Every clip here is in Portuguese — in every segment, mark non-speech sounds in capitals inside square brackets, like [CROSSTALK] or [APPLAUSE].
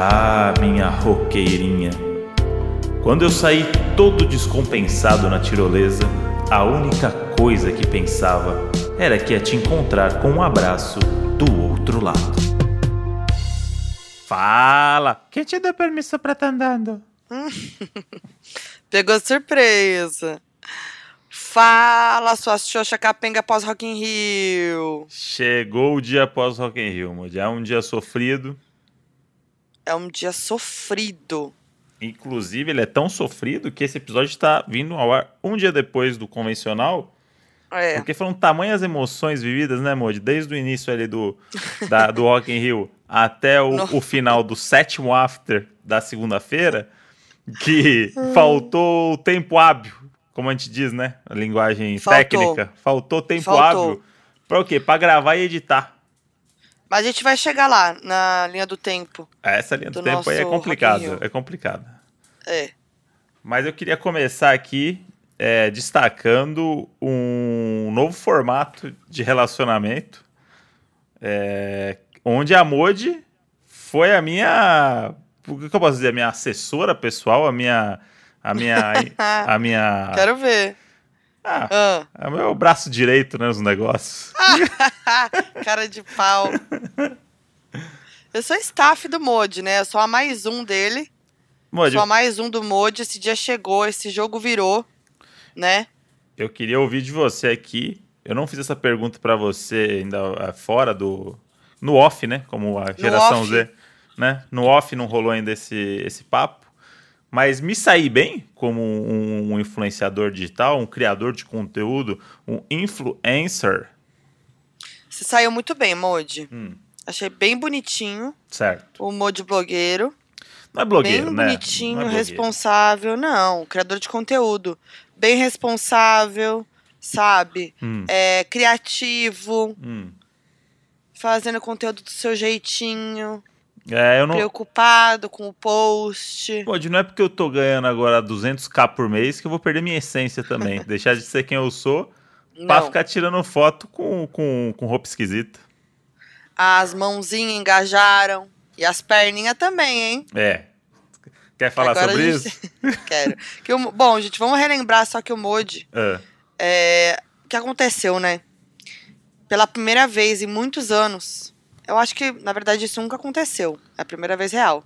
Ah, minha roqueirinha. Quando eu saí todo descompensado na tirolesa, a única coisa que pensava era que ia te encontrar com um abraço do outro lado. Fala! Quem te deu permissão pra tá andando? [LAUGHS] Pegou surpresa. Fala, sua xoxa capenga pós Rock in Rio. Chegou o dia após Rock in Rio, Moody. É um dia sofrido. É um dia sofrido. Inclusive, ele é tão sofrido que esse episódio está vindo ao ar um dia depois do convencional. É. Porque foram tamanhas emoções vividas, né, Moody? Desde o início ali do, da, do Rock in Rio até o, o final do sétimo after da segunda-feira, que faltou tempo hábil, como a gente diz, né? A linguagem Faltou. técnica. Faltou tempo Faltou. hábil. Pra o quê? Pra gravar e editar. Mas a gente vai chegar lá, na linha do tempo. Essa linha do, Do tempo aí é complicada. É complicada. É. Mas eu queria começar aqui é, destacando um novo formato de relacionamento, é, onde a Modi foi a minha, o que eu posso dizer, a minha assessora pessoal, a minha, a minha, [LAUGHS] a minha, Quero ver. Ah, Ah. é o meu braço direito, né, nos negócios. [LAUGHS] Cara de pau. Eu sou staff do Mod, né? Eu sou a mais um dele. Modi, Sou a mais um do Mod. Esse dia chegou, esse jogo virou, né? eu queria ouvir de você aqui. Eu não fiz essa pergunta pra você ainda é, fora do. No off, né? Como a geração. Z. Né? No off não rolou ainda esse, esse papo. Mas me saí bem como um, um influenciador digital, um criador de conteúdo, um influencer. Você saiu muito bem, Mod. Hum. Achei bem bonitinho Certo. o Mod blogueiro. Não é blogueiro, bem né? bonitinho, Não é blogueiro. responsável. Não, criador de conteúdo. Bem responsável, sabe? Hum, É, criativo, hum. fazendo conteúdo do seu jeitinho, É, eu não. preocupado com o post. Modi, não é porque eu tô ganhando agora 200k por mês que eu vou perder minha essência também. [LAUGHS] Deixar de ser quem eu sou pra Não, ficar tirando foto com, com, com roupa esquisita. as mãozinhas engajaram. E as perninhas também, hein? É. Quer falar Agora sobre a isso? gente- [LAUGHS] Quero. Que o- bom, gente, vamos relembrar só que o Mod. É. É, o que aconteceu, né? Pela primeira vez em muitos anos. Eu acho que, na verdade, isso nunca aconteceu. É a primeira vez real.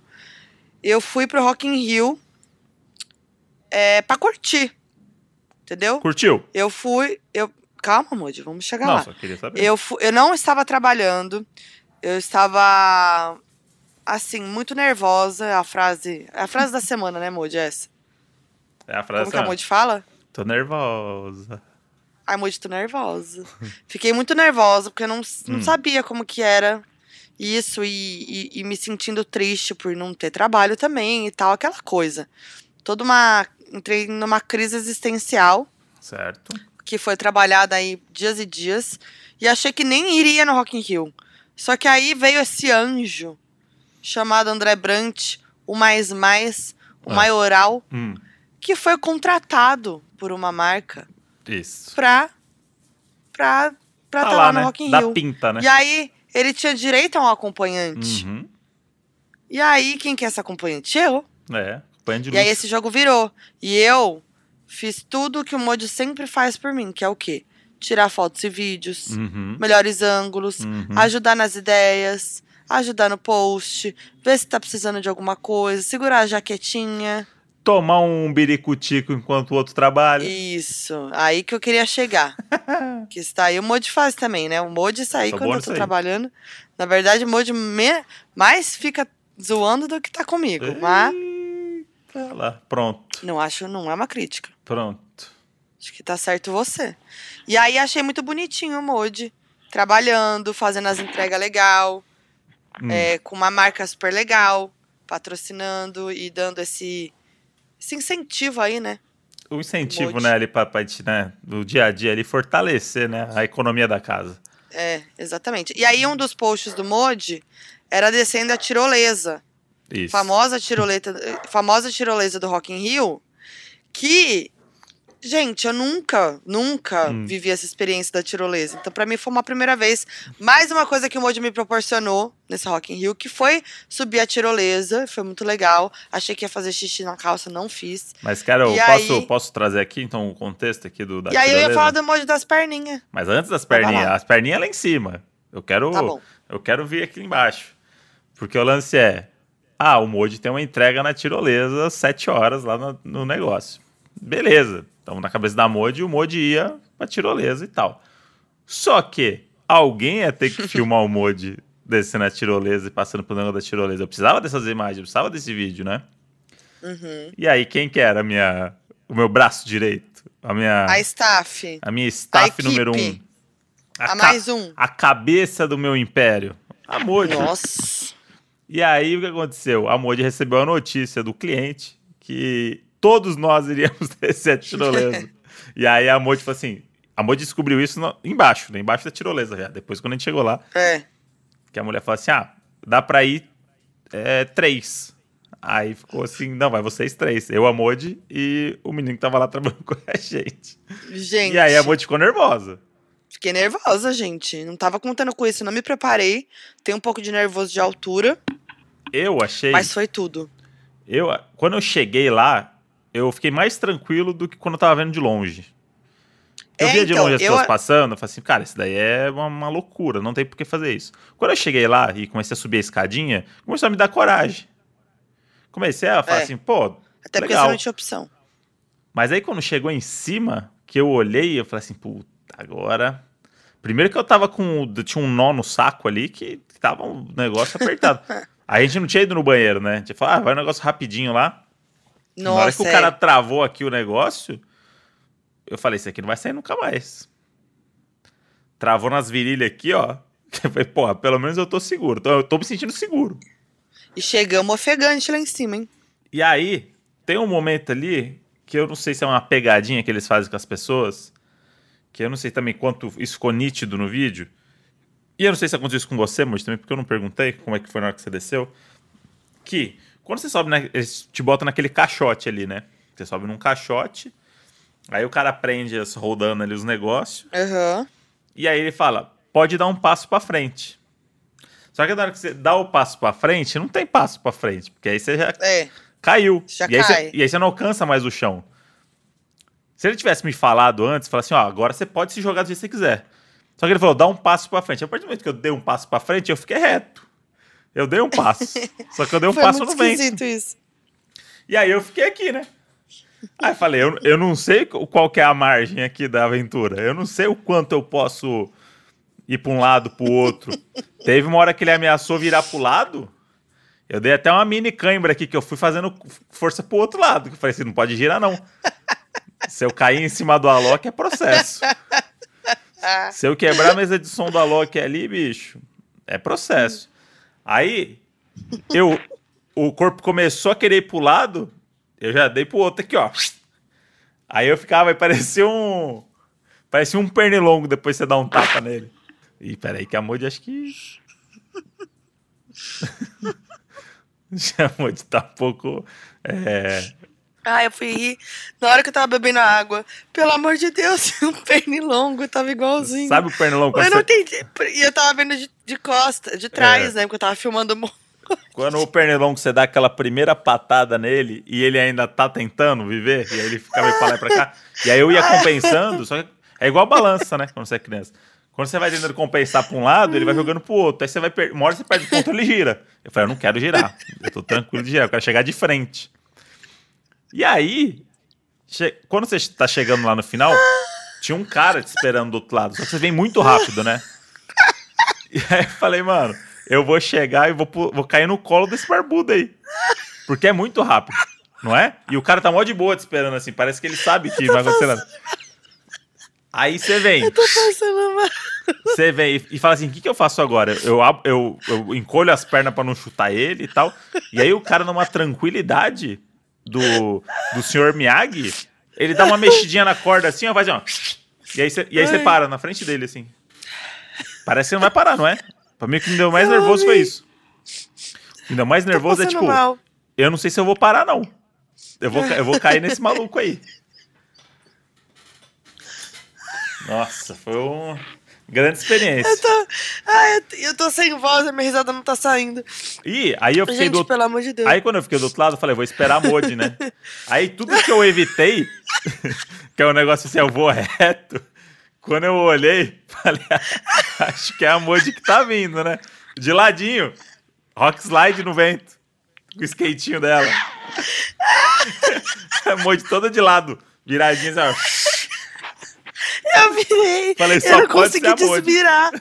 Eu fui pro Rock in Rio é, pra curtir. Entendeu? Curtiu? Eu fui. Eu, calma, Moody, vamos chegar Não, lá. só queria saber. Eu, fu- eu não estava trabalhando. Eu estava. Assim, muito nervosa. A frase. É a frase da semana, né, Moody? Essa. É a frase Como que a Moody fala? Tô nervosa. Ai, Moody, tô nervosa. Fiquei muito nervosa, porque eu não, não Hum. sabia como que era isso e, e, e me sentindo triste por não ter trabalho também e tal, aquela coisa. Toda uma. Entrei numa crise existencial Certo. que foi trabalhada aí dias e dias e achei que nem iria no Rock in Rio. Só que aí veio esse anjo chamado André Brant, o mais mais, o Ah. maioral, Hum, que foi contratado por uma marca isso. pra pra pra Tá tá lá, lá no né? Rock in Rio. pinta, né? E aí ele tinha direito a um acompanhante. Uhum. E aí quem que é essa acompanhante? Eu. É. Põe de E aí esse jogo virou. E eu fiz tudo que o Mojo sempre faz por mim, que é o quê? Tirar fotos e vídeos, Uhum. melhores ângulos, Uhum. ajudar nas ideias, ajudar no post, ver se tá precisando de alguma coisa, segurar a jaquetinha. Tomar um biricutico enquanto o outro trabalha. Isso. Aí que eu queria chegar. [LAUGHS] que está aí o Moji faz também, né? O Moji sair Sou quando eu aí. trabalhando. Na verdade, o Moji me- mais fica zoando do que tá comigo. Mas Eita lá. Pronto. não acho, não é uma crítica. Pronto. Acho que tá certo você. E aí achei muito bonitinho o Moji. Trabalhando, fazendo as entregas legal, Hum. é, com uma marca super legal, patrocinando e dando esse, esse incentivo aí, né? O incentivo, né, ali gente, né, no dia a dia ali, fortalecer, né, a economia da casa. É, exatamente. E aí um dos posts do Moji era descendo a tirolesa. Isso. Famosa tiroleta, famosa tirolesa do Rock in Rio, que Gente, eu nunca, nunca Hum. vivi essa experiência da tirolesa. Então, pra mim, foi uma primeira vez. Mais uma coisa que o Moji me proporcionou nesse Rock in Rio, que foi subir a tirolesa. Foi muito legal. Achei que ia fazer xixi na calça, não fiz. Mas, cara, eu E posso, aí- poisia trazer aqui, então, o contexto aqui do da e aí eu ia tirolesa? falar do emoji das perninhas. Mas antes das perninhas, as perninhas lá em cima. Eu quero, Tá eu quero vir aqui embaixo. Porque o lance é, ah, o Moji tem uma entrega na tirolesa às 7 horas lá no, no negócio. Beleza. Então, na cabeça da Moji, o Moji ia pra tirolesa e tal. Só que alguém ia ter que filmar o Moji descendo a tirolesa e passando pelo negócio da tirolesa. Eu precisava dessas imagens, eu precisava desse vídeo, né? Uhum. E aí, quem que era a minha, o meu braço direito? A minha, A staff. a minha staff a número um. A, ca- mais um. a cabeça do meu império. A Moji. Nossa. E aí, o que aconteceu? A Moji recebeu a notícia do cliente que todos nós iríamos [LAUGHS] descer a [LAUGHS] tirolesa. e aí a Moji falou assim, a Moji descobriu isso no- embaixo, né? embaixo da tirolesa já. Depois, quando a gente chegou lá, É. que a mulher falou assim, ah, dá pra ir é, três. Aí ficou assim, não, vai vocês três. Eu, a Moji e o menino que tava lá trabalhando [LAUGHS] com a gente. Gente. E aí a Moji ficou nervosa. Fiquei nervosa, gente. Não tava contando com isso. Não me preparei. Tenho um pouco de nervoso de altura, Eu achei... mas foi tudo. Eu, quando eu cheguei lá, eu fiquei mais tranquilo do que quando eu tava vendo de longe. Eu É, via de então, longe as eu- pessoas passando, eu falei assim, cara, isso daí é uma, uma loucura, não tem por que fazer isso. Quando eu cheguei lá e comecei a subir a escadinha, começou a me dar coragem. Comecei a falar É. assim, pô, Até porque legal. você não tinha opção. Mas aí quando chegou em cima, que eu olhei, eu falei assim, puta, agora. Primeiro que eu tava com. Tinha um nó no saco ali que tava um negócio apertado. [LAUGHS] aí a gente não tinha ido no banheiro, né? A gente falou, ah, vai um negócio rapidinho lá. Na hora que Nossa, o cara é. travou aqui o negócio, eu falei, isso aqui não vai sair nunca mais. Travou nas virilhas aqui, ó. [LAUGHS] Eu falei, porra, pelo menos eu tô seguro. Então eu tô me sentindo seguro. E chegamos ofegante lá em cima, hein? E aí, tem um momento ali que eu não sei se é uma pegadinha que eles fazem com as pessoas, que eu não sei também quanto isso ficou nítido no vídeo. E eu não sei se aconteceu isso com você, mas também porque eu não perguntei como é que foi na hora que você desceu. Que quando você sobe, né, eles te botam naquele caixote ali, né? Você sobe num caixote, aí o cara prende as- rodando ali os negócios, Aham. e aí ele fala, pode dar um passo pra frente. Só que na hora que você dá o passo pra frente, não tem passo pra frente, porque aí você já É. caiu. Já e, aí cai. Você, e aí você não alcança mais o chão. Se ele tivesse me falado antes, falar assim, ó, agora você pode se jogar do jeito que você quiser. Só que ele falou, dá um passo pra frente. A partir do momento que eu dei um passo pra frente, eu fiquei reto. Eu dei um passo. [LAUGHS] Só que eu dei um Foi passo muito no vento. isso. E aí eu fiquei aqui, né? Aí falei, eu, eu não sei qual que é a margem aqui da aventura. Eu não sei o quanto eu posso ir pra um lado, pro outro. [LAUGHS] Teve uma hora que ele ameaçou virar pro lado. Eu dei até uma mini cãibra aqui, que eu fui fazendo força pro outro lado. Que eu falei assim, não pode girar, não. Se eu cair em cima do Alok, é processo. [LAUGHS] Se eu quebrar a mesa de som do Alok ali, bicho, é processo. Aí, eu, o corpo começou a querer ir pro lado, eu já dei pro outro aqui, ó. Aí eu ficava, e parecia um. Parecia um pernilongo depois você dá um tapa nele. Ih, peraí, que a Moody acho que. [LAUGHS] Já a Moody tá um pouco. É, Ah, eu fui rir na hora que eu tava bebendo a água. Pelo amor de Deus, [LAUGHS] um pernilongo, tava igualzinho. sabe o pernilongo? eu não entendi. E eu tava vendo de, de costa, de trás, É. né? Porque eu tava filmando. mo- [LAUGHS] quando o pernilongo você dá aquela primeira patada nele e ele ainda tá tentando viver, e aí ele fica meio pra lá e pra cá. E aí eu ia compensando, só que é igual balança, né? Quando você é criança. Quando você vai tentando compensar pra um lado, ele vai jogando pro outro. Aí você vai. Per... Uma hora você perde o ponto, ele gira. Eu falei, eu não quero girar. Eu tô tranquilo de girar, eu quero chegar de frente. E aí, che- quando você tá chegando lá no final, tinha um cara te esperando do outro lado. Só que você vem muito rápido, né? E aí eu falei, mano, eu vou chegar e vou, vou cair no colo desse barbudo aí. Porque é muito rápido, não é? E o cara tá mó de boa te esperando assim. Parece que ele sabe que vai acontecer nada. Aí você vem, Tô passando mal. você vem e, fala assim: o que, que eu faço agora? Eu, eu, eu encolho as pernas pra não chutar ele e tal. E aí o cara, numa tranquilidade do, do senhor Miyagi, ele dá uma mexidinha na corda assim, ó, faz assim, ó. E aí você, e aí você para na frente dele, assim. Parece que não vai parar, não é? Pra mim, o que me deu mais nervoso foi isso. O que me deu mais nervoso é tipo, mal. eu não sei se eu vou parar, não. Eu vou, eu vou cair nesse maluco aí. Nossa, foi uma grande experiência. Eu tô, ai, eu tô- sem voz, a minha risada não tá saindo. E aí eu fiquei Gente, do pelo amor de Deus. Aí quando eu fiquei do outro lado, eu falei, vou esperar a Modi, né? [LAUGHS] Aí tudo que eu evitei, [LAUGHS] que é um negócio assim, eu vou reto. Quando eu olhei, [LAUGHS] falei, "Ah, acho que é a Modi que tá vindo, né? De ladinho, rock slide no vento, com o skatinho dela. A Modi toda de lado, viradinha, assim, ó. Eu virei. Falei, só eu não consegui desvirar.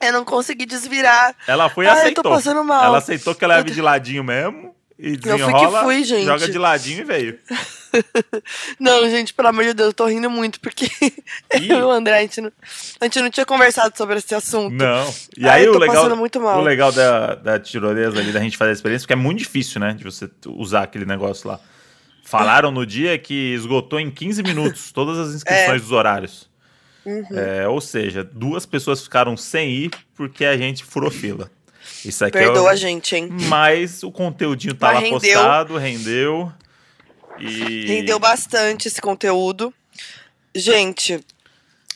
Eu não consegui desvirar. Ela foi e Ai, eu tô aceitou. passando mal. Ela aceitou que ela ia de ladinho mesmo. E desenrola, fui, gente. joga de ladinho e veio. [LAUGHS] Não, gente, pelo amor de Deus, eu tô rindo muito, porque [LAUGHS] eu e o André, a gente, não, a gente não tinha conversado sobre esse assunto. Não. E aí eu o tô legal, passando muito mal. o legal da, da tirolesa ali, da gente fazer a experiência, porque é muito difícil, né? De você usar aquele negócio lá. Falaram no dia que esgotou em 15 minutos [LAUGHS] todas as inscrições dos horários. Uhum. É, ou seja, duas pessoas ficaram sem ir porque a gente furou fila. Isso aqui Perdoa é a o... gente, hein? Mas o conteúdinho tá Mas lá rendeu. postado, rendeu. E... Rendeu bastante esse conteúdo. Gente,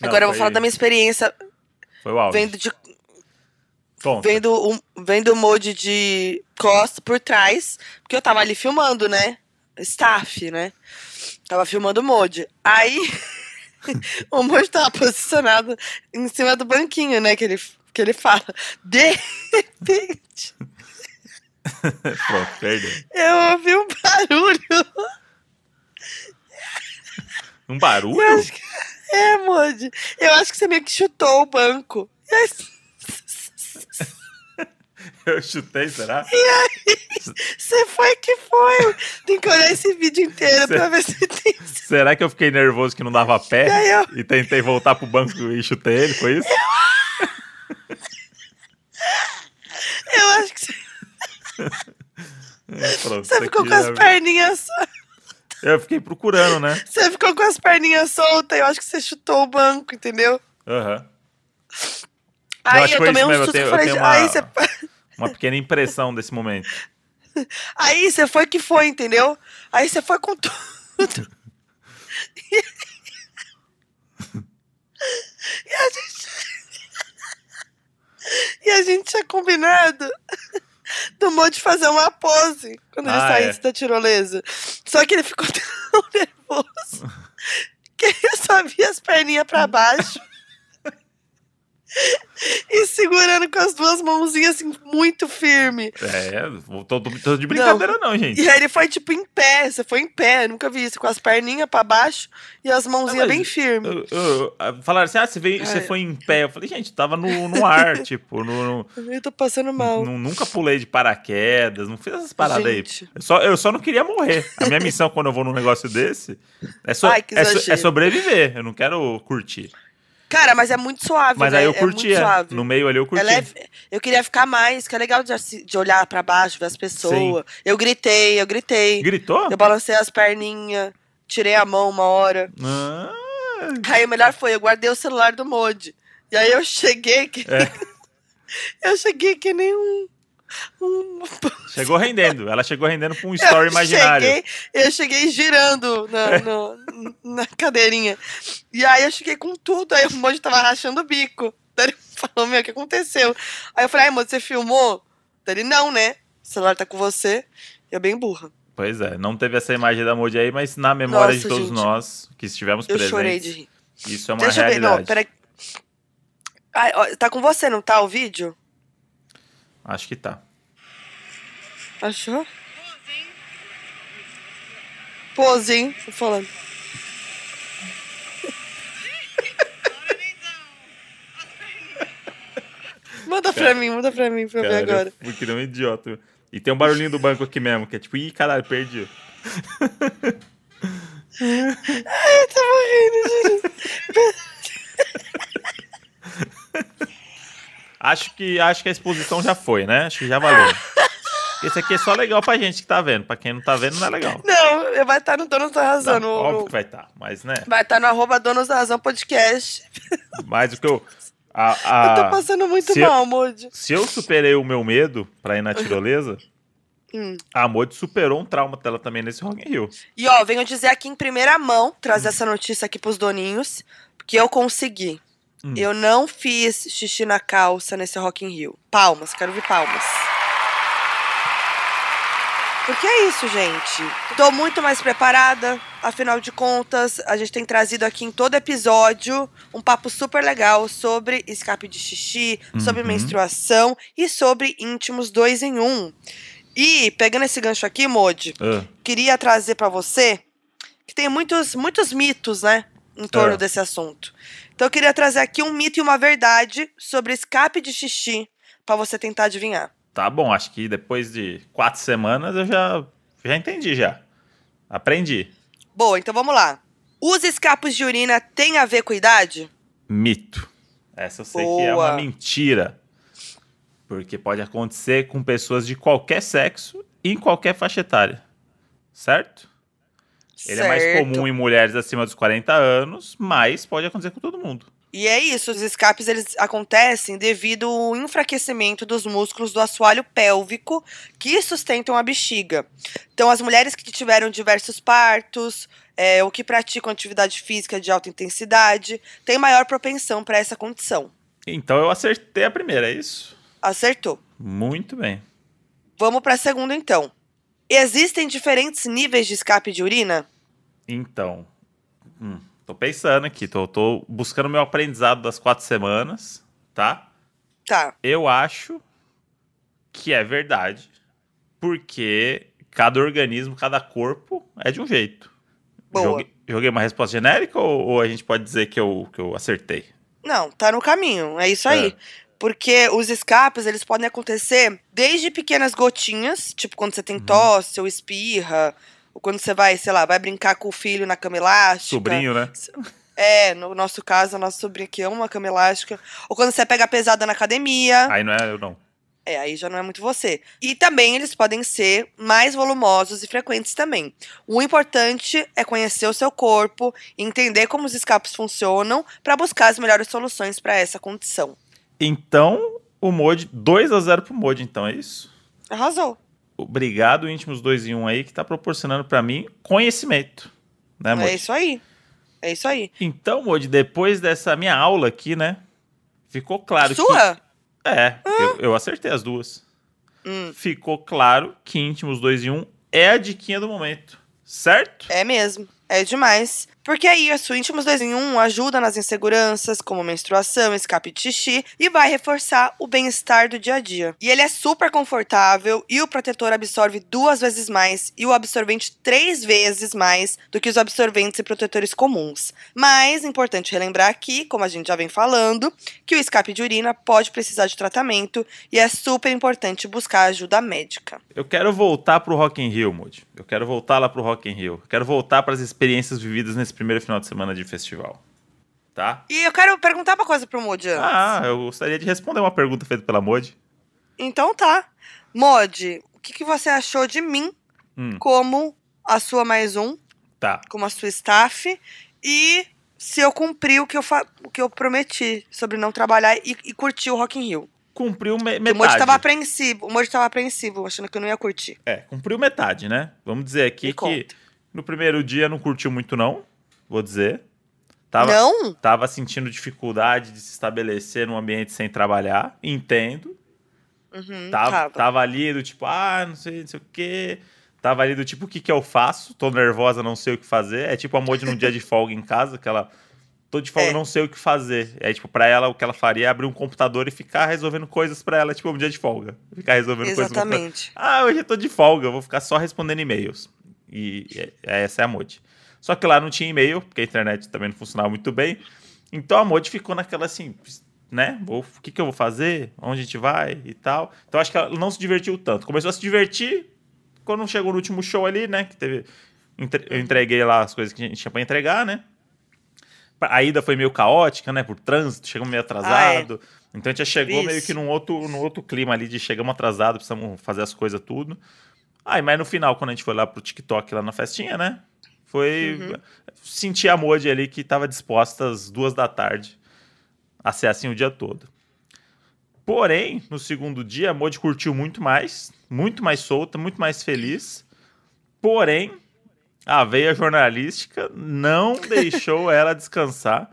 Não, agora eu vou foi- falar da minha experiência Foi o áudio. vendo, de, Conta. vendo, um, vendo o mod de costa por trás, porque eu tava ali filmando, né? Staff, né? Tava filmando o mod. Aí [LAUGHS] o mod tava posicionado em cima do banquinho, né? Que ele, que ele fala. De repente, [LAUGHS] Pronto, perdeu. eu ouvi um barulho. Um barulho? Eu acho que, é, mod. Eu acho que você meio que chutou o banco. E [LAUGHS] aí, [LAUGHS] Eu chutei, será? Você foi que foi. Tem que olhar esse vídeo inteiro Cê- pra ver se tem. [LAUGHS] Será que eu fiquei nervoso que não dava pé E aí eu- e tentei voltar pro banco e chutei ele? Foi isso? Eu acho [LAUGHS] que você, É, pronto, você ficou com as perninhas soltas. Eu fiquei procurando, né? Você ficou com as perninhas soltas. Eu acho que você chutou o banco, entendeu? Aham. Aí acho que eu foi tomei um eu susto e eu falei, uma- aí você. Uma pequena impressão desse momento. Aí você foi que foi, entendeu? Aí você foi com tudo. E a gente. E a gente tinha combinado do Mo de fazer uma pose quando ele Ah, saísse é. da tirolesa. Só que ele ficou [LAUGHS] tão nervoso que ele só via as perninhas pra baixo. [LAUGHS] E segurando com as duas mãozinhas assim, muito firme. É, tô, tô- tô de brincadeira não, gente. E aí ele foi tipo em pé, você foi em pé, nunca vi isso, com as perninhas pra baixo e as mãozinhas Ah, bem firmes. Eu- eu- eu- falaram assim, ah, você, veio, você É. foi em pé. Eu falei, gente, tava no, no ar, [LAUGHS] tipo, no, no- Eu tô passando mal. nu- nunca pulei de paraquedas, não fiz essas paradas Gente. aí. Eu só, eu só não queria morrer. A minha missão quando eu vou num negócio [LAUGHS] desse é, so- Ai, é, so- é sobreviver. Eu não quero curtir. Cara, mas é muito suave, Mas né? aí eu É muito curtia. suave. no meio ali eu curti. É. Eu queria ficar mais, que é legal de, de olhar pra baixo, ver as pessoas. Eu gritei, eu gritei. Gritou? Eu balancei as perninhas, tirei a mão uma hora. Ah, Aí o melhor foi, eu guardei o celular do Modi. E aí eu cheguei que. É. [LAUGHS] eu cheguei que nem um. Um... [LAUGHS] chegou rendendo. Ela chegou rendendo com um story eu imaginário. Cheguei, eu cheguei girando na, no- na cadeirinha. E aí eu cheguei com tudo. Aí o Moji tava rachando o bico. [LAUGHS] Daí ele falou, meu, o que aconteceu? Aí eu falei, ai, Moji, você filmou? Daí ele, não, né? O celular tá com você. E eu bem burra. Pois é, não teve essa imagem da Moody aí, mas na memória de Nossa, todos gente. nós que estivemos Eu presentes, chorei de rir. isso é uma Deixa eu ver, realidade. não, peraí. Ai, ó, tá com você, não tá o vídeo? Acho que tá. Achou? Pose, hein? Tô falando. Manda pra mim, manda pra mim pra eu ver agora. eu fui que nem um idiota. E tem um barulhinho do banco aqui mesmo, que é tipo, ih, caralho, perdi. [LAUGHS] Eu tô morrendo, juro. Acho que, acho que a exposição já foi, né? Acho que já valeu. [LAUGHS] Esse aqui é só legal pra gente que tá vendo. Pra quem não tá vendo, não é legal. Não, vai estar no Donos da Razão. Não, no- óbvio que vai estar, mas né? Vai estar no arroba Donos da Razão podcast. Mas o que eu. A, eu tô a- passando muito mal, Moody. se eu superei o meu medo pra ir na tirolesa, [LAUGHS] Hum. a Modi superou um trauma dela também nesse Rock in Rio. E ó, venho dizer aqui em primeira mão, trazer essa notícia aqui pros doninhos. que eu consegui. Hum. Eu não fiz xixi na calça nesse Rock in Rio. Palmas, quero ver palmas. Porque é isso, gente. Tô muito mais preparada. Afinal de contas, a gente tem trazido aqui em todo episódio um papo super legal sobre escape de xixi, sobre Uhum. menstruação e sobre íntimos dois em um. E, pegando esse gancho aqui, Modi, Ah, queria trazer pra você que tem muitos, muitos mitos, né, em torno É. desse assunto. Então eu queria trazer aqui um mito e uma verdade sobre escape de xixi pra você tentar adivinhar. tá bom, acho que depois de quatro semanas eu já, já entendi já. Aprendi. Boa, então vamos lá. Os escapos de urina têm a ver com idade? Mito. Essa eu sei que é uma Boa. mentira. Porque pode acontecer com pessoas de qualquer sexo e em qualquer faixa etária. Certo? Ele é mais Certo. comum em mulheres acima dos 40 anos, mas pode acontecer com todo mundo. E é isso, os escapes eles acontecem devido ao enfraquecimento dos músculos do assoalho pélvico que sustentam a bexiga. Então, as mulheres que tiveram diversos partos é, ou que praticam atividade física de alta intensidade têm maior propensão para essa condição. Então eu acertei a primeira, é isso? Acertou. Muito bem. Vamos para a segunda, então. Existem diferentes níveis de escape de urina? Então, hum, tô pensando aqui, tô, tô buscando meu aprendizado das quatro semanas, tá? Tá. Eu acho que é verdade, porque cada organismo, cada corpo é de um jeito. Boa. Joguei, joguei uma resposta genérica ou, ou a gente pode dizer que eu, que eu acertei? Não, tá no caminho. É isso aí. É. Porque os escapes, eles podem acontecer desde pequenas gotinhas, tipo quando você tem Uhum. tosse ou espirra, ou quando você vai, sei lá, vai brincar com o filho na cama elástica. Sobrinho, né? É, no nosso caso, a nossa sobrinha que ama a cama elástica. Ou quando você pega pesada na academia. Aí não é eu não. É, aí já não é muito você. E também eles podem ser mais volumosos e frequentes também. O importante é conhecer o seu corpo entender como os escapes funcionam para buscar as melhores soluções para essa condição. Então, o Modi, 2 a 0 pro Modi, então, é isso? Arrasou. Obrigado, Íntimos 2 em 1 aí, que tá proporcionando pra mim conhecimento. Né, Modi? É isso aí. É isso aí. Então, Modi, depois dessa minha aula aqui, né? Ficou claro que. Sua? É, eu, eu acertei as duas. Hum, Ficou claro que íntimos 2 em 1 é a diquinha do momento. Certo? é mesmo. É demais. Porque é isso, o Íntimos 2 em 1 ajuda nas inseguranças, como menstruação, escape de xixi, e vai reforçar o bem-estar do dia a dia. E ele é super confortável, e o protetor absorve duas vezes mais, e o absorvente três vezes mais do que os absorventes e protetores comuns. Mas, importante relembrar aqui, como a gente já vem falando, que o escape de urina pode precisar de tratamento, e é super importante buscar ajuda médica. Eu quero voltar pro Rock in Rio, Modi. Eu quero voltar lá pro Rock in Rio. Eu quero voltar para as experiências vividas nesse primeiro final de semana de festival. Tá? E eu quero perguntar uma coisa pro Moody antes. Ah, eu gostaria de responder uma pergunta feita pela Modi. Então tá. Mod, o que, que você achou de mim Hum, como a sua mais um, tá. como a sua staff, e se eu cumpri o que eu, fa- o que eu prometi sobre não trabalhar e, e curtir o Rock in Rio. Cumpriu me Porque O Mod metade. tava apreensivo, o Mod tava apreensivo, achando que eu não ia curtir. É, cumpriu metade, né? Vamos dizer aqui Me que conta. no primeiro dia não curtiu muito, não. Vou dizer. Tava, Não? tava sentindo dificuldade de se estabelecer num ambiente sem trabalhar. Entendo. Uhum, Tava, tava. tava ali do tipo, ah, não sei, não sei o quê. Tava ali do tipo, o que que eu faço? Tô nervosa, não sei o que fazer. É tipo a Modi num dia de folga em casa, que ela... Tô de folga, É. não sei o que fazer. É tipo, pra ela, o que ela faria é abrir um computador e ficar resolvendo coisas pra ela, tipo, um dia de folga. Ficar resolvendo coisas no computador. Exatamente. Ah, hoje eu tô de folga, vou ficar só respondendo e-mails. E é- essa é a Modi. Só que lá não tinha e-mail, porque a internet também não funcionava muito bem. Então a Modi ficou naquela assim, né? Vou- O que, que eu vou fazer? Onde a gente vai e tal. Então acho que ela não se divertiu tanto. Começou a se divertir quando chegou no último show ali, né? Que teve. entre- Eu entreguei lá as coisas que a gente tinha pra entregar, né? A ida foi meio caótica, né? Por trânsito, chegamos meio atrasado. Então a gente já chegou Isso. meio que num outro, num outro clima ali de chegamos atrasados, precisamos fazer as coisas tudo. Aí, mas no final, quando a gente foi lá pro TikTok, lá na festinha, né? Foi sentir a Modi ali que tava disposta às duas da tarde a ser assim o dia todo. Porém, no segundo dia, a Modi curtiu muito mais, muito mais solta, muito mais feliz. Porém, a veia jornalística não [LAUGHS] deixou ela descansar.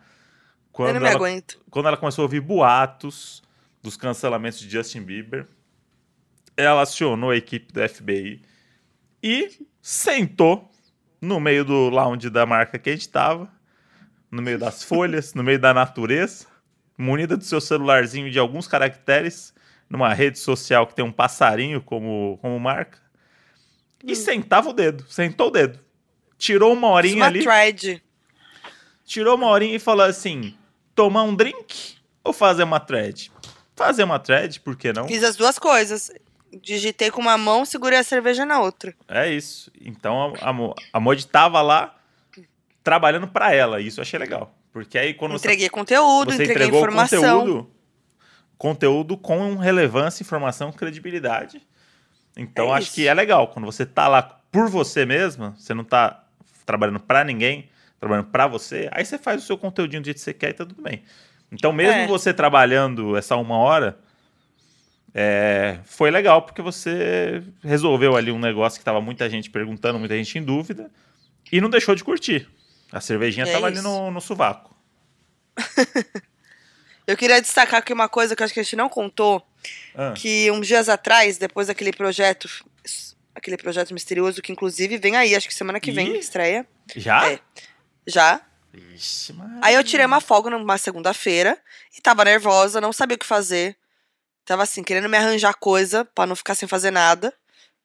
quando eu não me ela, aguento. quando ela começou a ouvir boatos dos cancelamentos de Justin Bieber, ela acionou a equipe do FBI e sentou no meio do lounge da marca que a gente tava, no meio das [LAUGHS] folhas, no meio da natureza, munida do seu celularzinho de alguns caracteres, numa rede social que tem um passarinho como, como marca, e sentava o dedo, sentou o dedo. Tirou uma horinha Uma ali thread. tirou uma horinha e falou assim: tomar um drink ou fazer uma thread? Fazer uma thread, por que não? Fiz as duas coisas. Digitei com uma mão, segurei a cerveja na outra. É isso. Então a, a, a Modi tava lá trabalhando pra ela. E isso eu achei legal. Porque aí quando você, Entreguei conteúdo, você entreguei informação. conteúdo, conteúdo com relevância, informação, credibilidade. Então É acho isso. que é legal. Quando você tá lá por você mesma, você não tá trabalhando pra ninguém, trabalhando pra você, aí você faz o seu conteúdinho do jeito que você quer e tá tudo bem. Então, mesmo É. você trabalhando essa uma hora, é, foi legal, porque você resolveu ali um negócio que tava muita gente perguntando, muita gente em dúvida, e não deixou de curtir. A cervejinha É tava ali no, no sovaco. [LAUGHS] Eu queria destacar aqui uma coisa que eu acho que a gente não contou, Ah, que uns dias atrás, depois daquele projeto, aquele projeto misterioso, que inclusive vem aí, acho que semana que vem Ih. estreia, já? É. já. Ixi. Aí eu tirei uma folga numa segunda-feira e tava nervosa, não sabia o que fazer. Tava assim, querendo me arranjar coisa pra não ficar sem fazer nada.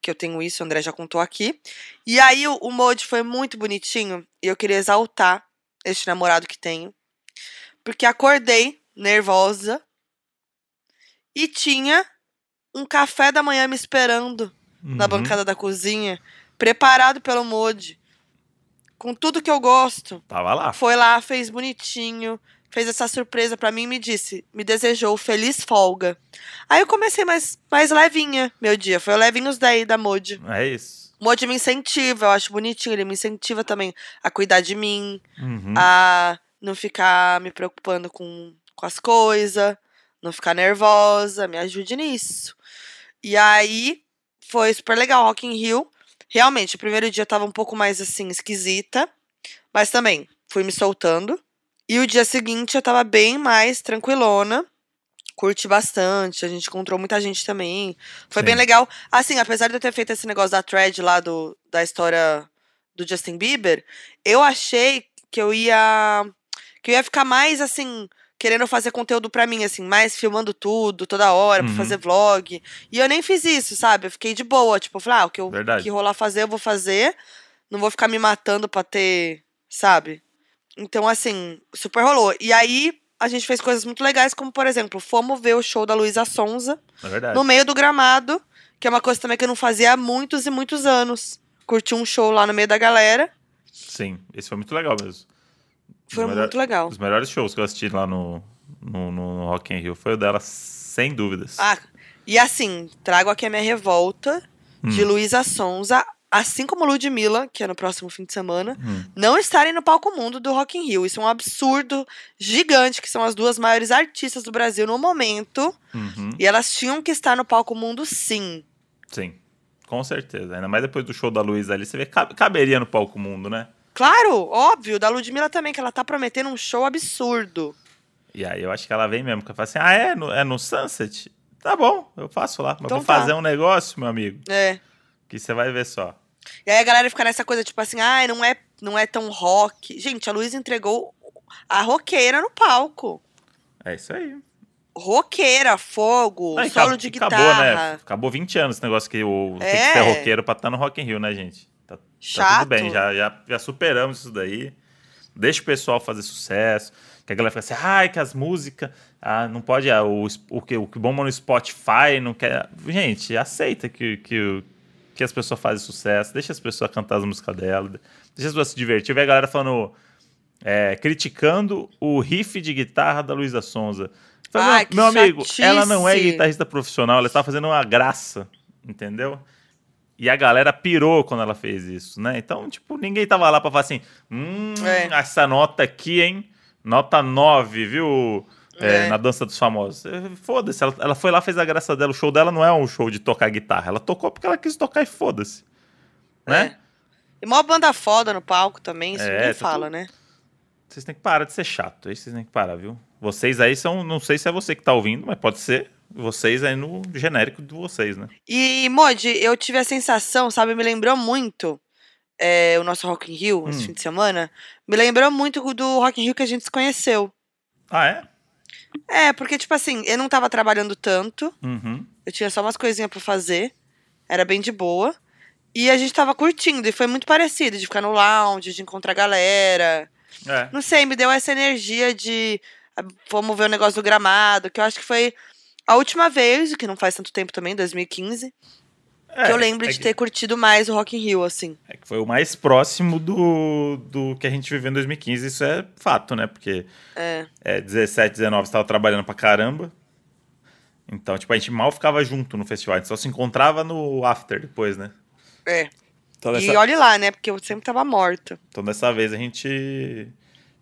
Que eu tenho isso, o André já contou aqui. E aí o, o Mode foi muito bonitinho e eu queria exaltar este namorado que tenho. Porque acordei nervosa e tinha um café da manhã me esperando na Uhum. bancada da cozinha, preparado pelo Mode. Com tudo que eu gosto. Tava lá. Foi lá, fez bonitinho, fez essa surpresa pra mim e me disse, me desejou feliz folga. Aí eu comecei mais, mais levinha meu dia, foi o levinhos daí da Modi. É isso. O Modi me incentiva, eu acho bonitinho, ele me incentiva também a cuidar de mim, Uhum. a não ficar me preocupando com, com as coisas, não ficar nervosa, me ajude nisso. E aí foi super legal, Rock in Rio. Realmente, o primeiro dia eu tava um pouco mais assim, esquisita, mas também fui me soltando. E o dia seguinte eu tava bem mais tranquilona. Curti bastante, a gente encontrou muita gente também. Foi Sim. bem legal. Assim, apesar de eu ter feito esse negócio da thread lá do, da história do Justin Bieber, eu achei que eu ia que eu ia ficar mais assim querendo fazer conteúdo pra mim assim, mais filmando tudo toda hora, pra Uhum. fazer vlog. E eu nem fiz isso, sabe? Eu fiquei de boa, tipo, falei, ah, o que eu Verdade. que rolar fazer, eu vou fazer. Não vou ficar me matando pra ter, sabe? Então assim, super rolou. E aí a gente fez coisas muito legais, como por exemplo, fomos ver o show da Luísa Sonza É no meio do gramado, que é uma coisa também que eu não fazia há muitos e muitos anos. Curti um show lá no meio da galera. Sim, esse foi muito legal mesmo. Foi melhor- muito legal. Os melhores shows que eu assisti lá no, no, no Rock in Rio foi o dela, sem dúvidas. Ah, e assim, trago aqui a minha revolta de Hum. Luísa Sonza, assim como Ludmilla, que é no próximo fim de semana, Hum. não estarem no palco mundo do Rock in Rio. Isso é um absurdo gigante, que são as duas maiores artistas do Brasil no momento. Uhum. E elas tinham que estar no palco mundo, sim. Sim, com certeza. Ainda mais depois do show da Luísa ali, você vê caberia no palco mundo, né? Claro, óbvio, da Ludmilla também, que ela tá prometendo um show absurdo. E aí eu acho que ela vem mesmo, que ela fala assim, ah, é no, é no Sunset? Tá bom, eu faço lá. Mas Então vou tá. fazer um negócio, meu amigo, É. que você vai ver só. E aí a galera fica nessa coisa, tipo assim, ai, não é, não é tão rock. Gente, a Luísa entregou a roqueira no palco. É isso aí. Roqueira, fogo, Não, solo acab- de acabou, guitarra. né? Acabou 20 anos esse negócio que o tem que É. ser roqueiro pra estar no Rock in Rio, né, gente? Tá, tá tudo bem, já, já, já superamos isso daí. Deixa o pessoal fazer sucesso. Que a galera fica assim, ai, que as músicas. Ah, não pode. Ah, o, o, que, o que bomba no Spotify não quer. Gente, aceita que, que, o- que as pessoas fazem sucesso. Deixa as pessoas cantar as músicas dela. Deixa as pessoas se divertir. Vê a galera falando. é, criticando o riff de guitarra da Luísa Sonza. Fala, Ai, meu, amigo, ela não é guitarrista profissional, ela está fazendo uma graça, entendeu? E a galera pirou quando ela fez isso, né? Então, tipo, ninguém tava lá pra falar assim, hum, É. essa nota aqui, hein? Nota 9, viu? É, É. Na dança dos famosos. É, Foda-se, ela, ela foi lá, fez a graça dela. O show dela não é um show de tocar guitarra. Ela tocou porque ela quis tocar e foda-se. Né? É. E mó banda foda no palco também, isso É, ninguém tá fala, tudo- né? Vocês têm que parar de ser chato. Aí vocês têm que parar, viu? Vocês aí são. Não sei se é você que tá ouvindo, mas pode ser. Vocês aí no genérico de vocês, né? E, Modi, eu tive a sensação, sabe, me lembrou muito é, o nosso Rock in Rio, esse Hum. fim de semana. Me lembrou muito do Rock in Rio que a gente se conheceu. Ah, é? É, porque, tipo assim, eu não tava trabalhando tanto, Uhum. eu tinha só umas coisinhas pra fazer, era bem de boa. E a gente tava curtindo, e foi muito parecido, de ficar no lounge, de encontrar galera. É. Não sei, me deu essa energia de ah, vamos ver o negócio do gramado, que eu acho que foi a última vez, que não faz tanto tempo também, 2015, É, que eu lembro é de que- ter curtido mais o Rock in Rio, assim. É que foi o mais próximo do, do que a gente viveu em 2015. Isso é fato, né? Porque É. é, 17, 19 você tava trabalhando pra caramba. Então, tipo, a gente mal ficava junto no festival. A gente só se encontrava no after depois, né? É. Então, E dessa, olhe lá, né? Porque eu sempre tava morta. então, dessa vez a gente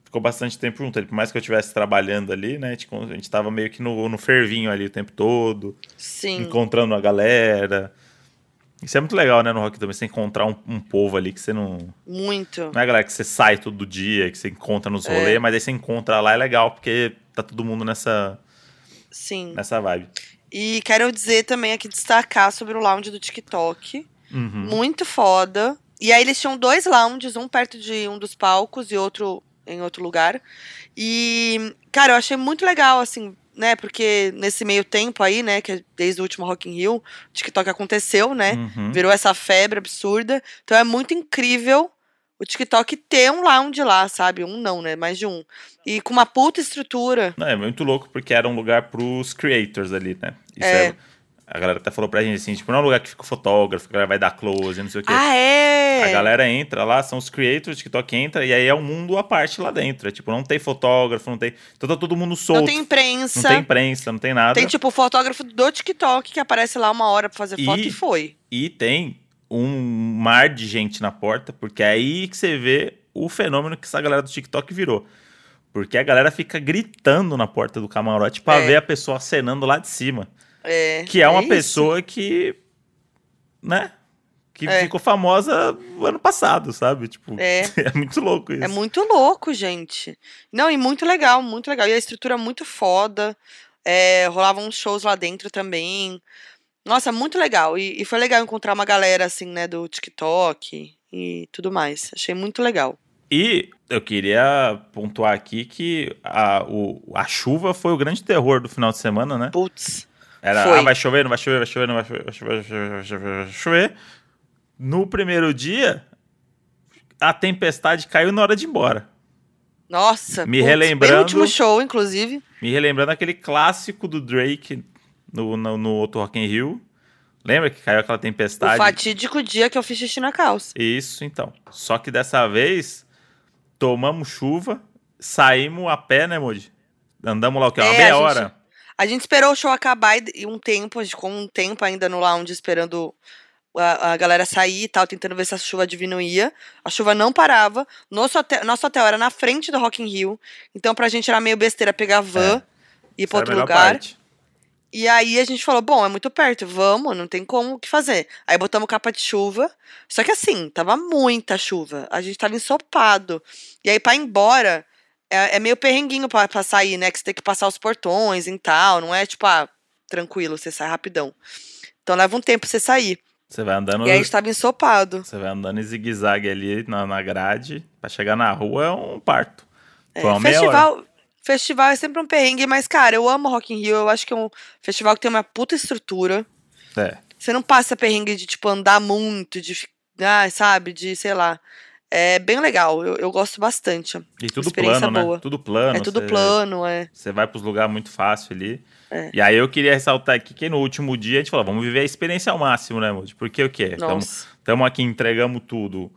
ficou bastante tempo junto. Por mais que eu estivesse trabalhando ali, né? A gente, a gente tava meio que no, no fervinho ali o tempo todo. Sim. encontrando a galera. Isso é muito legal, né, no rock também, você encontrar um, um povo ali que você não. Muito. Não é galera que você sai todo dia, que você encontra nos É. rolês, mas aí você encontra lá, é legal, porque tá todo mundo nessa, Sim. nessa vibe. E quero dizer também aqui, destacar sobre o lounge do TikTok. Uhum. Muito foda. E aí eles tinham dois lounges, um perto de um dos palcos e outro em outro lugar. E, cara, eu achei muito legal, assim, né? Porque nesse meio tempo aí, né, que é desde o último Rock in Rio, o TikTok aconteceu, né? Uhum. Virou essa febre absurda. Então é muito incrível o TikTok ter um lounge lá, sabe? Um não, né? Mais de um. E com uma puta estrutura. Não, é muito louco porque era um lugar pros creators ali, né? Isso É. é- A galera até falou pra gente assim, tipo, não é um lugar que fica o fotógrafo, a galera vai dar close, não sei o quê. Ah, é! A galera entra lá, são os creators, o TikTok entra, e aí é um mundo à parte lá dentro. É tipo, não tem fotógrafo, não tem. Então tá todo mundo solto. Não tem imprensa. Não tem imprensa, não tem nada. Tem, tipo, o fotógrafo do TikTok que aparece lá uma hora pra fazer E- foto e foi. E tem um mar de gente na porta, porque é aí que você vê o fenômeno que essa galera do TikTok virou. Porque a galera fica gritando na porta do camarote pra É. ver a pessoa acenando lá de cima. É, Que é uma isso. pessoa que. né? Que É. ficou famosa no ano passado, sabe? Tipo, É. [LAUGHS] é muito louco isso. É muito louco, gente. Não, e muito legal, muito legal. E a estrutura é muito foda. É, rolavam uns shows lá dentro também. Nossa, muito legal. E, e foi legal encontrar uma galera, assim, né, do TikTok e tudo mais. Achei muito legal. E eu queria pontuar aqui que a, o, a chuva foi o grande terror do final de semana, né? Putz. Era, Foi. ah, vai chover, não vai chover, vai chover, não vai chover, vai chover, vai chover, vai chover, vai chover. No primeiro dia, a tempestade caiu na hora de ir embora. Nossa. Me putz, Bem relembrando- no último show, inclusive. Me relembrando aquele clássico do Drake no, no, no outro Rock in Rio. Lembra que caiu aquela O tempestade? fatídico dia que eu fiz xixi na calça. Isso, então. Só que dessa vez, tomamos chuva, saímos a pé, né, Moody? Andamos lá o quê? Uma É, meia gente- hora. A gente esperou o show acabar e- um tempo, a gente ficou um tempo ainda no lounge esperando a, a galera sair e tal, tentando ver se a chuva diminuía. A chuva não parava. Nosso hotel, nosso hotel era na frente do Rock in Rio, então pra gente era meio besteira pegar van e ir Essa pra outro lugar. parte. E aí a gente falou, bom, é muito perto, vamos, não tem como o que fazer. Aí botamos capa de chuva, só que assim, tava muita chuva, a gente tava ensopado. E aí pra ir embora, é, é meio perrenguinho pra, pra sair, né, que você tem que passar os portões e tal, não é tipo, ah, tranquilo, você sai rapidão. Então leva um tempo pra você sair. Você vai andando. E aí a gente tava ensopado. Você vai andando em zigue-zague ali na, na grade. Pra chegar na rua é um parto. É, Foi uma meia hora. festival, festival é sempre um perrengue, mas, cara, eu amo Rock in Rio, eu acho que é um festival que tem uma puta estrutura. É. Você não passa perrengue de, tipo, andar muito, de, ah, sabe, de, sei lá. É bem legal, eu, eu gosto bastante. E tudo plano, né? boa. Tudo plano. é tudo você- plano, é. Você vai pros lugares muito fácil ali. É. E aí eu queria ressaltar aqui que no último dia a gente falou, vamos viver a experiência ao máximo, né, Moody? Porque o quê? Estamos aqui, entregamos tudo.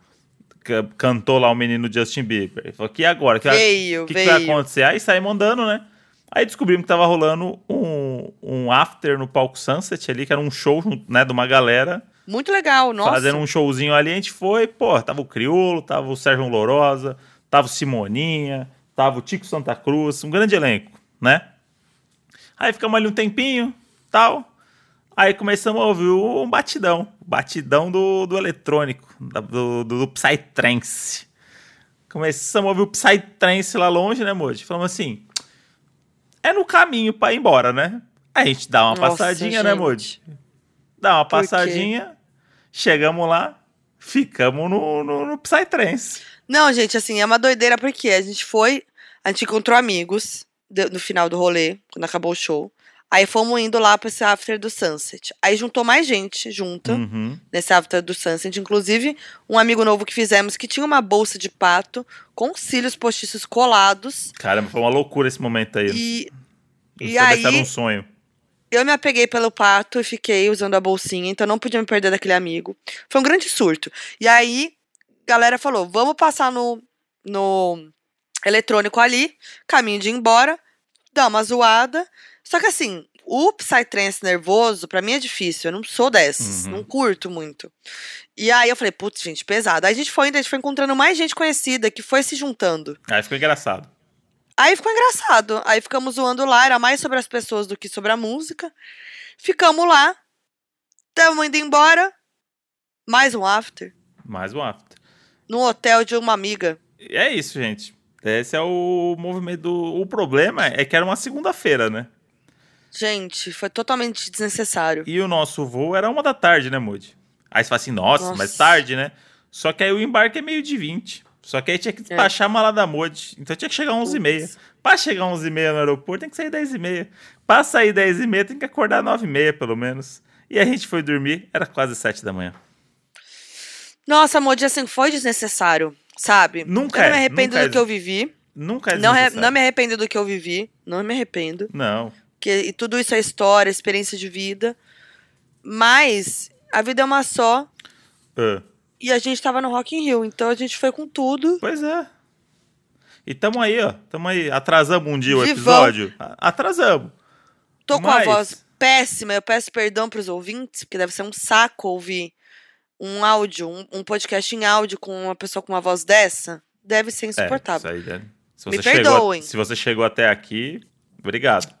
Ca- Cantou lá o menino Justin Bieber. Ele falou, que agora? Que Veio, O que, que vai acontecer? Aí saímos andando, né? Aí descobrimos que tava rolando um, um after no palco Sunset ali, que era um show, né, de uma galera Muito legal, nossa. fazendo um showzinho ali. A gente foi, pô, tava o Criolo, tava o Sérgio Lourosa, tava o Simoninha, tava o Tico Santa Cruz, um grande elenco, né? Aí ficamos ali um tempinho, tal. Aí começamos a ouvir um batidão, batidão do, do eletrônico, do, do, do Psytrance. Começamos a ouvir o Psytrance lá longe, né, Moji? Falamos assim, é no caminho pra ir embora, né? A gente dá uma Nossa, passadinha, né, gente. Moji? Dá uma passadinha, chegamos lá, ficamos no, no, no Psytrance. Não, gente, assim, é uma doideira porque a gente foi, a gente encontrou amigos no final do rolê, quando acabou o show. Aí fomos indo lá pra esse after do Sunset. Aí juntou mais gente junto Uhum. nesse after do Sunset. Inclusive, um amigo novo que fizemos que tinha uma bolsa de pato com cílios postiços colados. Caramba, foi uma loucura esse momento aí. E Não e aí- um sonho. Eu me apeguei pelo pato e fiquei usando a bolsinha, então não podia me perder daquele amigo. Foi um grande surto. E aí, a galera falou: vamos passar no, no eletrônico ali, caminho de ir embora, dar uma zoada. Só que assim, o Psytrance nervoso, pra mim é difícil. Eu não sou dessas, Uhum. não curto muito. E aí eu falei, putz, gente, pesado. Aí a gente foi indo, a gente foi encontrando mais gente conhecida que foi se juntando. Aí ficou engraçado. Aí ficou engraçado. Aí ficamos zoando lá, era mais sobre as pessoas do que sobre a música. Ficamos lá, estamos indo embora. Mais um after. Mais um after. No hotel de uma amiga. É isso, gente. Esse é o movimento. Do... O problema é que era uma segunda-feira, né? Gente, foi totalmente desnecessário. E o nosso voo era uma da tarde, né, Moody? Aí você fala assim, nossa, Nossa. mas tarde, né? Só que aí o embarque é meio de 20. Só que aí tinha que despachar a mala da Moody. Então tinha que chegar às 11h30. Putz. Pra chegar às 11h30 no aeroporto, tem que sair 10h30. Pra sair 10h30, tem que acordar 9h30, pelo menos. E a gente foi dormir, era quase 7 da manhã. Nossa, Modi, assim, foi desnecessário, sabe? Nunca Eu não é, me arrependo é do que eu vivi. Nunca é Não, não me arrependo do que eu vivi. Não me arrependo. Não. Que, e tudo isso é história, experiência de vida. Mas a vida é uma só. Ah, E a gente tava no Rock in Rio. Então a gente foi com tudo. pois é. E tamo aí, ó. Tamo aí. Atrasamos um dia o episódio. Atrasamos. Tô com Mas- a voz péssima, eu peço perdão pros ouvintes, porque deve ser um saco ouvir um áudio, um, um podcast em áudio com uma pessoa com uma voz dessa. Deve ser insuportável. É, isso aí, né? Se Me você chegou, perdoem. se você chegou até aqui, obrigado.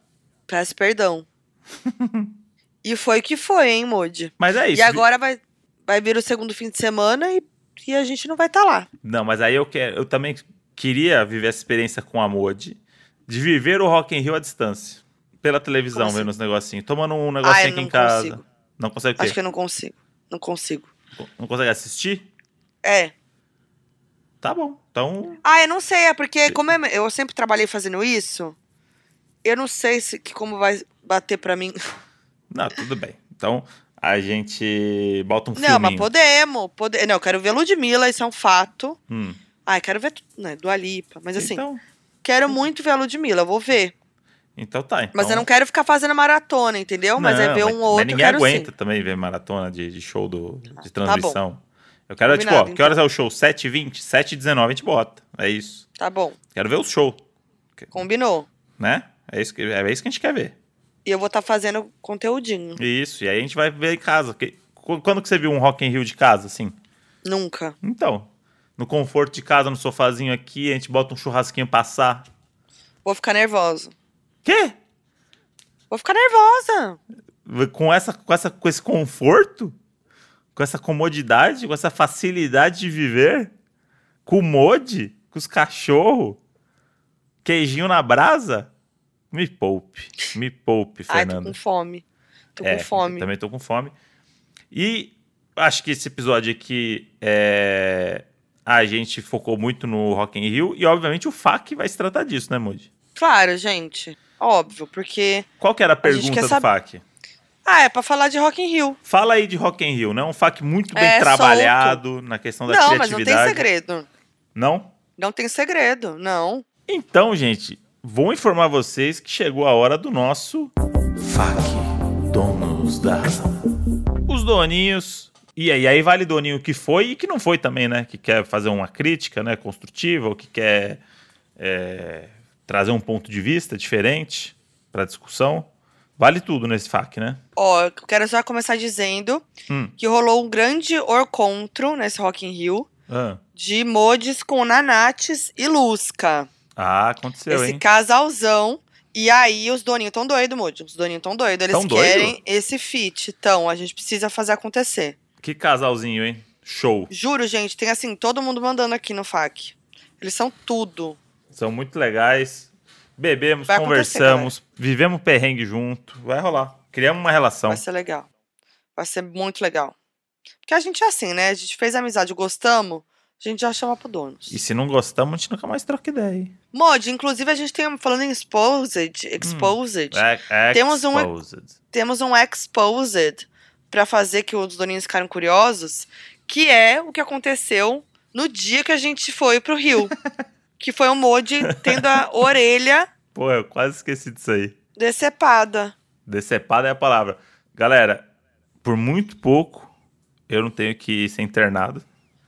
Peço perdão. [LAUGHS] e foi o que foi, hein, Moody? Mas é isso. E agora vai, vai vir o segundo fim de semana e, e a gente não vai estar lá. Não, mas aí eu quero, eu também queria viver essa experiência com a Modi, de viver o Rock in Rio à distância, pela televisão, assim? vendo os negocinhos, tomando um negocinho Ai, aqui em casa. consigo. Não consegue? Acho que eu não consigo. Não consigo. Não consegue assistir? É. Tá bom. Então, Ah, eu não sei, é porque como eu, eu sempre trabalhei fazendo isso, eu não sei se que como vai bater pra mim. não, tudo bem. Então, a gente bota um Não, filminho. mas podemos. Pode... Não, eu quero ver Ludmilla, isso é um fato. Hum, Ah, eu quero ver né? Dua Lipa. Mas assim, então, quero muito ver a Ludmilla, eu vou ver. então tá. Então, Mas eu não quero ficar fazendo maratona, entendeu? Mas é Não, ver um ou outro, Mas ninguém aguenta sim. também ver maratona de, de show do, de tá transmissão. Eu quero, tipo, Combinado, ó, que então. horas é o show? 7h20? 7h19 a gente bota. É isso. Tá bom, Quero ver o show, combinou. né? É isso que, é isso que a gente quer ver. E eu vou estar fazendo conteúdinho. Isso, e aí a gente vai ver em casa. Quando que você viu um Rock in Rio de casa, assim? Nunca. Então, no conforto de casa, no sofazinho aqui, a gente bota um churrasquinho passar. Vou ficar nervosa. Quê? Vou ficar nervosa. Com, essa, com, essa, com esse conforto? Com essa comodidade? Com essa facilidade de viver? Com o mod? Com os cachorros? Queijinho na brasa? Me poupe. Me poupe, Ai, tô com fome. Tô É, com fome. Também tô com fome. E acho que esse episódio aqui é. A gente focou muito no Rock in Rio e, obviamente, o FAQ vai se tratar disso, né, Moody? Claro, gente. Óbvio, porque. Qual que era a A pergunta quer do sab- FAQ? Ah, é pra falar de Rock in Rio. Fala aí de Rock in Rio, né? Um FAQ muito bem É, trabalhado na questão da não, mas não criatividade. tem segredo. Não? Não tem segredo, não. Então, gente, vou informar vocês que chegou a hora do nosso FAQ Donos da Os doninhos. E aí, aí vale doninho que foi e que não foi também, né? Que quer fazer uma crítica né, construtiva, ou que quer é, trazer um ponto de vista diferente para discussão. Vale tudo nesse FAQ, né? Ó, eu quero só começar dizendo Hum. que rolou um grande orcontro nesse Rock in Rio Ah, de mods com Nanates e Lusca. Ah, aconteceu, esse hein? casalzão. E aí os doninhos tão doidos, Moody. Os doninhos tão doidos. Eles Tão doido? querem esse feat. Então, a gente precisa fazer acontecer. Que casalzinho, hein? Show. Juro, gente, tem assim, todo mundo mandando aqui no FAQ. Eles são tudo. São muito legais. Bebemos, Vai conversamos, vivemos perrengue junto. Vai rolar. Criamos uma relação. Vai ser legal. Vai ser muito legal. Porque a gente é assim, né? A gente fez amizade, gostamos, a gente já chama pro donos. E se não gostamos, a gente nunca mais troca ideia. Mod, inclusive a gente tem, falando em exposed, exposed, É, Temos um- exposed. temos um exposed pra fazer que os doninhos ficaram curiosos, que é o que aconteceu no dia que a gente foi pro Rio. [LAUGHS] que foi o Mod tendo a orelha Pô, eu quase esqueci disso aí. decepada. Decepada é a palavra. Galera, por muito pouco, eu não tenho que ser internado.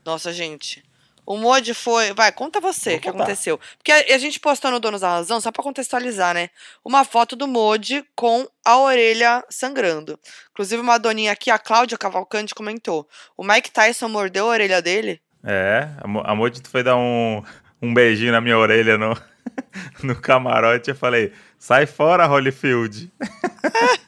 Nossa, gente. O Mod foi. Vai, conta você o que contar. aconteceu. Porque a, a gente postou no Donos da Razão, só pra contextualizar, né? Uma foto do Mod com a orelha sangrando. Inclusive, uma doninha aqui, a Cláudia Cavalcante, comentou: o Mike Tyson mordeu a orelha dele? É, a a Moji foi dar um, um beijinho na minha orelha no, [LAUGHS] no camarote. Eu falei, sai fora, Holyfield. [LAUGHS]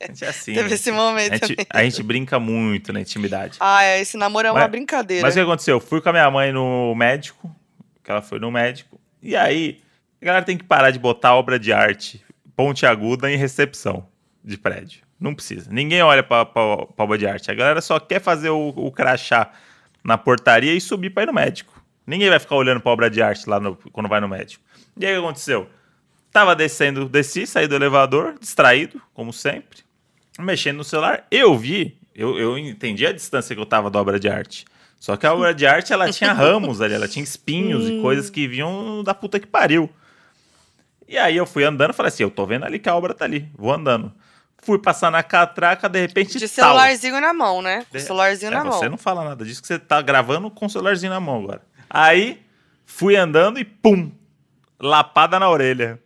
a gente é assim. Teve esse a, momento. gente, também. a gente brinca muito na intimidade. Ah, é, esse namoro é uma Mas- brincadeira. Mas o que aconteceu? Eu fui com a minha mãe no médico, que ela foi no médico, e aí a galera tem que parar de botar obra de arte, ponte aguda em recepção de prédio. Não precisa. Ninguém olha pra, pra, pra obra de arte. A galera só quer fazer o, o crachá na portaria e subir pra ir no médico. Ninguém vai ficar olhando pra obra de arte lá no- quando vai no médico. E aí o que aconteceu? Tava descendo, desci, saí do elevador, distraído, como sempre, mexendo no celular. Eu vi, eu, eu entendi a distância que eu tava da obra de arte. Só que a obra de arte, ela tinha [LAUGHS] ramos ali, ela tinha espinhos e coisas que vinham da puta que pariu. E aí eu fui andando falei assim, eu tô vendo ali que a obra tá ali, vou andando. Fui passar na catraca, de repente De tal. celularzinho na mão, né? De- celularzinho É, na mão. Você não fala nada disso, que você tá gravando com o celularzinho na mão agora. Aí, fui andando e pum! Lapada na orelha.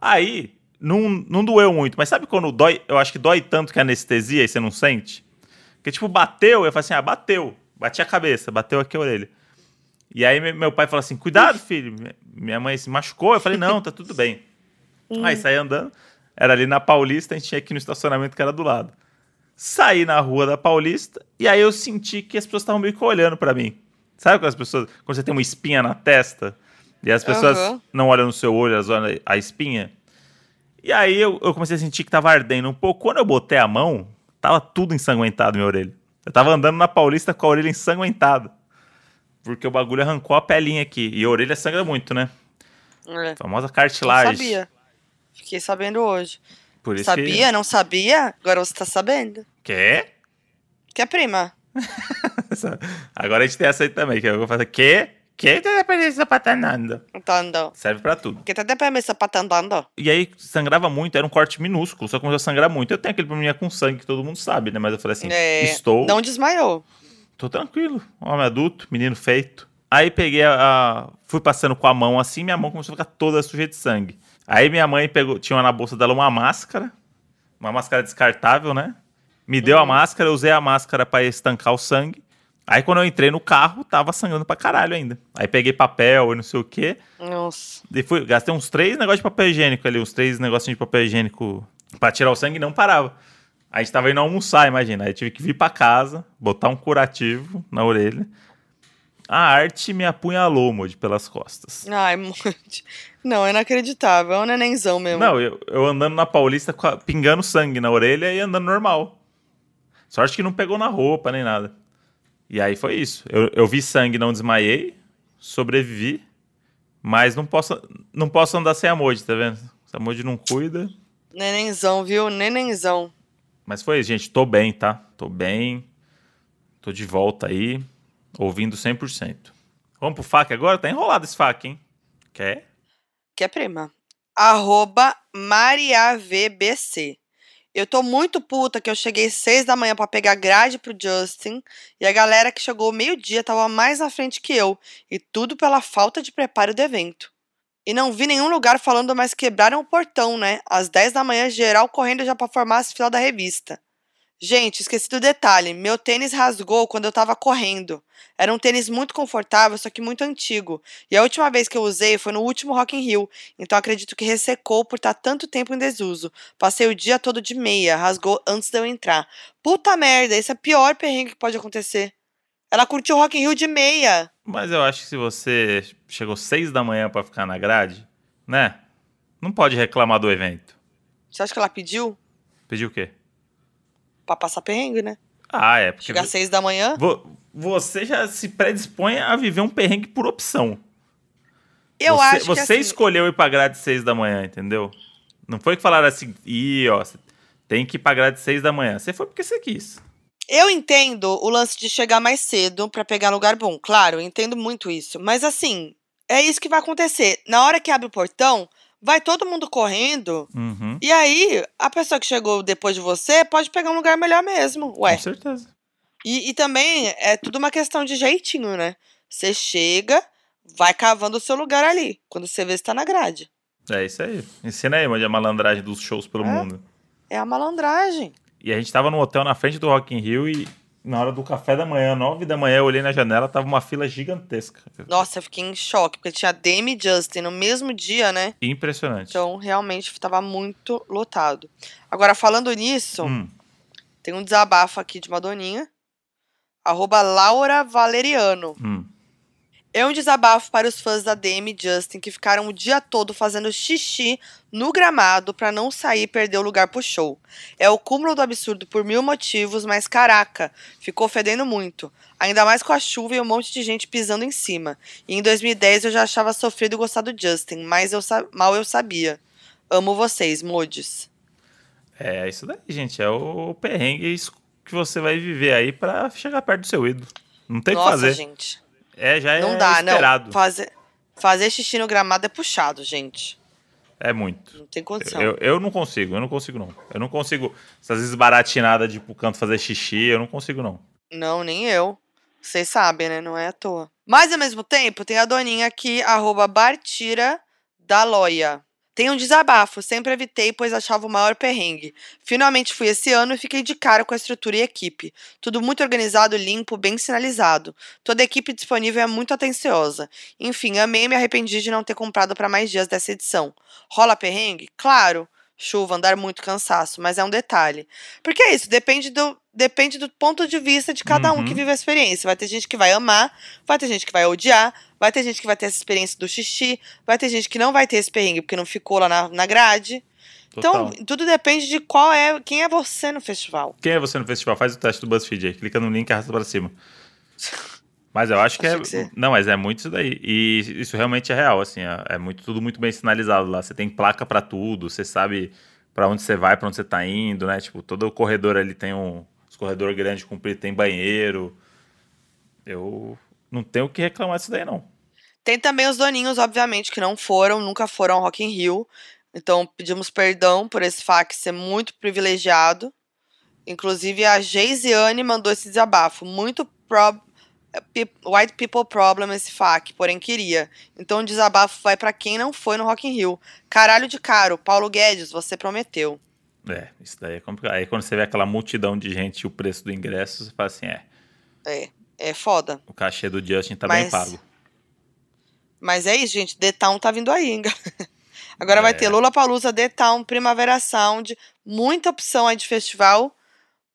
Aí, não, não doeu muito, mas sabe quando dói? Eu acho que dói tanto que é anestesia e você não sente? Porque, tipo, bateu, eu falei assim, ah, bateu. Bati a cabeça, bateu aqui a orelha. E aí, me- meu pai falou assim, cuidado, filho. Minha mãe se machucou. Eu falei, não, tá tudo bem. [LAUGHS] Aí, saí andando. Era ali na Paulista, a gente tinha aqui no estacionamento que era do lado. Saí na rua da Paulista e aí eu senti que as pessoas estavam meio que olhando pra mim. Sabe quando as pessoas, quando você tem uma espinha na testa e as pessoas Aham. não olham no seu olho, elas olham a espinha? E aí eu, eu comecei a sentir que tava ardendo um pouco. Quando eu botei a mão, tava tudo ensanguentado minha orelha. Eu tava andando na Paulista com a orelha ensanguentada. Porque o bagulho arrancou a pelinha aqui. E a orelha sangra muito, né? É. Famosa Não cartilagem. sabia. Fiquei sabendo hoje. Por isso Sabia? Não sabia? Agora você tá sabendo. Que... Quê? Que é prima. [LAUGHS] Agora a gente tem essa aí também, que eu vou fazer que que te dependência patanando. Entendo. Serve pra tudo. Que tá tá andando. E aí sangrava muito, era um corte minúsculo, só começou a sangrar muito. Eu tenho aquele probleminha com sangue que todo mundo sabe, né? Mas eu falei assim, É, estou, Não desmaiou. tô tranquilo, homem adulto, menino feito. Aí peguei a, a- fui passando com a mão assim, minha mão começou a ficar toda suja de sangue. Aí minha mãe pegou, tinha na bolsa dela uma máscara, uma máscara descartável, né? Me deu a máscara, eu usei a máscara pra estancar o sangue. Aí quando eu entrei no carro, tava sangrando pra caralho ainda. Aí peguei papel e não sei o quê. Nossa. E fui, gastei uns três negócios de papel higiênico ali, uns três negocinhos de papel higiênico pra tirar o sangue e não parava. Aí a gente tava indo almoçar, imagina. Aí tive que vir pra casa, botar um curativo na orelha. A arte me apunhalou, Moody, pelas costas. Ai, monte. Não, é inacreditável. É um nenenzão mesmo. Não, eu, eu andando na Paulista, pingando sangue na orelha e andando normal. Sorte que não pegou na roupa nem nada. E aí foi isso. Eu, eu vi sangue, não desmaiei, sobrevivi, mas não posso, não posso andar sem a Moody, tá vendo? Se a Moody não cuida. Nenenzão, viu? Nenenzão. Mas foi isso, gente. Tô bem, tá? Tô bem. Tô de volta aí, ouvindo 100%. Vamos pro FAQ agora? Tá enrolado esse FAQ, hein? Quer? Que é prima. Arroba MariaVBC. Eu tô muito puta que eu cheguei seis da manhã pra pegar grade pro Justin e a galera que chegou meio-dia tava mais na frente que eu. E tudo pela falta de preparo do evento. E não vi nenhum lugar falando, mas quebraram o portão, né? Às 10 da manhã, geral correndo já pra formar as filas da revista. Gente, esqueci do detalhe. Meu tênis rasgou quando eu tava correndo. Era um tênis muito confortável, só que muito antigo. E a última vez que eu usei foi no último Rock in Rio. Então acredito que ressecou por estar tanto tempo em desuso. Passei o dia todo de meia, rasgou antes de eu entrar. Puta merda, esse é o pior perrengue que pode acontecer. Ela curtiu o Rock in Rio de meia. Mas eu acho que se você chegou seis da manhã pra ficar na grade, né? Não pode reclamar do evento. Você acha que ela pediu Pediu o quê? Pra passar perrengue, né? Ah, é. Porque Chegar às seis da manhã? vo- você já se predispõe a viver um perrengue por opção. Eu você, acho que Você assim, escolheu ir pra grade seis da manhã, entendeu? Não foi que falaram assim, ih, ó, tem que ir pra grade seis da manhã. Você foi porque você quis. Eu entendo o lance de chegar mais cedo pra pegar lugar bom. Claro, entendo muito isso. Mas assim, é isso que vai acontecer. Na hora que abre o portão, vai todo mundo correndo. Uhum, E aí, a pessoa que chegou depois de você pode pegar um lugar melhor mesmo. Ué. com certeza. E, e também é tudo uma questão de jeitinho, né? Você chega, vai cavando o seu lugar ali. Quando você vê se tá na grade. É isso aí. Ensina aí, onde é a malandragem dos shows pelo É. mundo. É a malandragem. E a gente tava no hotel na frente do Rock in Rio e na hora do café da manhã, nove da manhã, eu olhei na janela, tava uma fila gigantesca. Nossa, eu fiquei em choque, porque tinha Demi e Justin no mesmo dia, né? Impressionante. Então, realmente, estava muito lotado. Agora, falando nisso, Hum, tem um desabafo aqui de uma doninha. Arroba Laura Valeriano. hum. É um desabafo para os fãs da Demi e Justin que ficaram o dia todo fazendo xixi no gramado para não sair e perder o lugar pro show. É o cúmulo do absurdo por mil motivos, mas caraca, ficou fedendo muito. Ainda mais com a chuva e um monte de gente pisando em cima. E em 2010 eu já achava sofrido gostar do Justin, mas eu mal eu sabia. Amo vocês, modes. É isso daí, gente. É o perrengue que você vai viver aí pra chegar perto do seu ídolo. Não tem o que fazer. gente. É, já é Não dá, esperado. não. Fazer, fazer xixi no gramado é puxado, gente. É muito. Não tem condição. Eu, eu não consigo, eu não consigo, não. Eu não consigo. Essas esbaratinadas de ir pro canto fazer xixi, eu não consigo, não. Não, nem eu. Vocês sabem, né? Não é à toa. Mas ao mesmo tempo, tem a doninha aqui, arroba Bartira da Loia. Tem um desabafo, sempre evitei, pois achava o maior perrengue. Finalmente fui esse ano e fiquei de cara com a estrutura e equipe. Tudo muito organizado, limpo, bem sinalizado. Toda a equipe disponível é muito atenciosa. Enfim, amei e me arrependi de não ter comprado para mais dias dessa edição. Rola perrengue? Claro. Chuva, andar muito cansaço, mas é um detalhe. Porque é isso, depende do, depende do ponto de vista de cada um Uhum. que vive a experiência. Vai ter gente que vai amar, vai ter gente que vai odiar, vai ter gente que vai ter essa experiência do xixi, vai ter gente que não vai ter esse perrengue porque não ficou lá na, na grade. Total. Então, tudo depende de qual é, quem é você no festival. Quem é você no festival? Faz o teste do BuzzFeed aí. Clica no link e arrasta pra cima. [LAUGHS] Mas eu acho que é. que Não, mas é muito isso daí. E isso realmente é real, assim. É muito, tudo muito bem sinalizado lá. Você tem placa pra tudo, você sabe pra onde você vai, pra onde você tá indo, né? Tipo, todo o corredor ali tem um. Os corredores grandes compridos tem banheiro. Eu não tenho o que reclamar disso daí, não. Tem também os doninhos, obviamente, que não foram, nunca foram ao Rock in Rio. Então, pedimos perdão por esse fac ser muito privilegiado. Inclusive, a Geisiane mandou esse desabafo. Muito pe- white people problem esse fac, porém queria. Então, o desabafo vai pra quem não foi no Rock in Rio. Caralho de caro, Paulo Guedes, você prometeu. É, isso daí é complicado. Aí quando você vê aquela multidão de gente e o preço do ingresso, você fala assim: é, É, é foda. o cachê do Justin tá bem Mas- pago. Mas é isso, gente. The Town tá vindo aí, hein? [LAUGHS] Agora vai É. ter Lula Palusa, The Town, Primavera Sound, muita opção aí de festival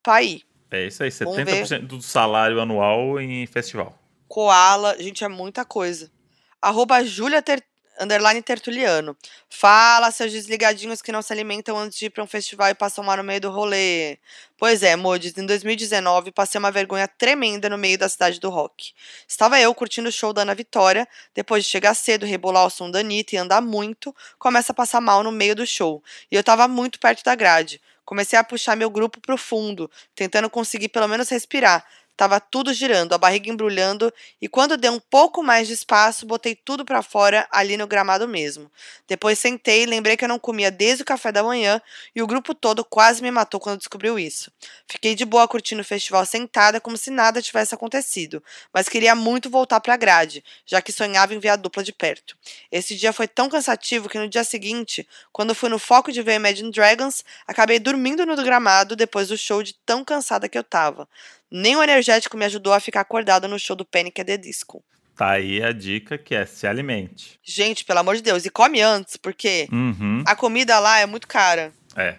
pra ir. É isso aí, Vamos 70% do salário anual em festival. Koala, gente, é muita coisa. Arroba Julia Ter- underline Tertuliano. Fala, seus desligadinhos que não se alimentam antes de ir pra um festival e passam mal no meio do rolê. Pois é, Modes, em 2019 passei uma vergonha tremenda no meio da cidade do rock. Estava eu curtindo o show da Ana Vitória, depois de chegar cedo, rebolar o som da Anitta e andar muito, começa a passar mal no meio do show. E eu tava muito perto da grade. Comecei a puxar meu grupo pro fundo, tentando conseguir pelo menos respirar. Tava tudo girando, a barriga embrulhando, e quando deu um pouco mais de espaço, botei tudo pra fora ali no gramado mesmo. Depois sentei, lembrei que eu não comia desde o café da manhã e o grupo todo quase me matou quando descobriu isso. Fiquei de boa curtindo o festival sentada como se nada tivesse acontecido, mas queria muito voltar pra grade, já que sonhava em ver a dupla de perto. Esse dia foi tão cansativo que no dia seguinte, quando fui no foco de ver Imagine Dragons, acabei dormindo no gramado depois do show de tão cansada que eu tava. Nem o energético me ajudou a ficar acordada no show do Panic! at the Disco. Tá aí a dica que é se alimente. Gente, pelo amor de Deus, e come antes, porque Uhum. a comida lá é muito cara. É.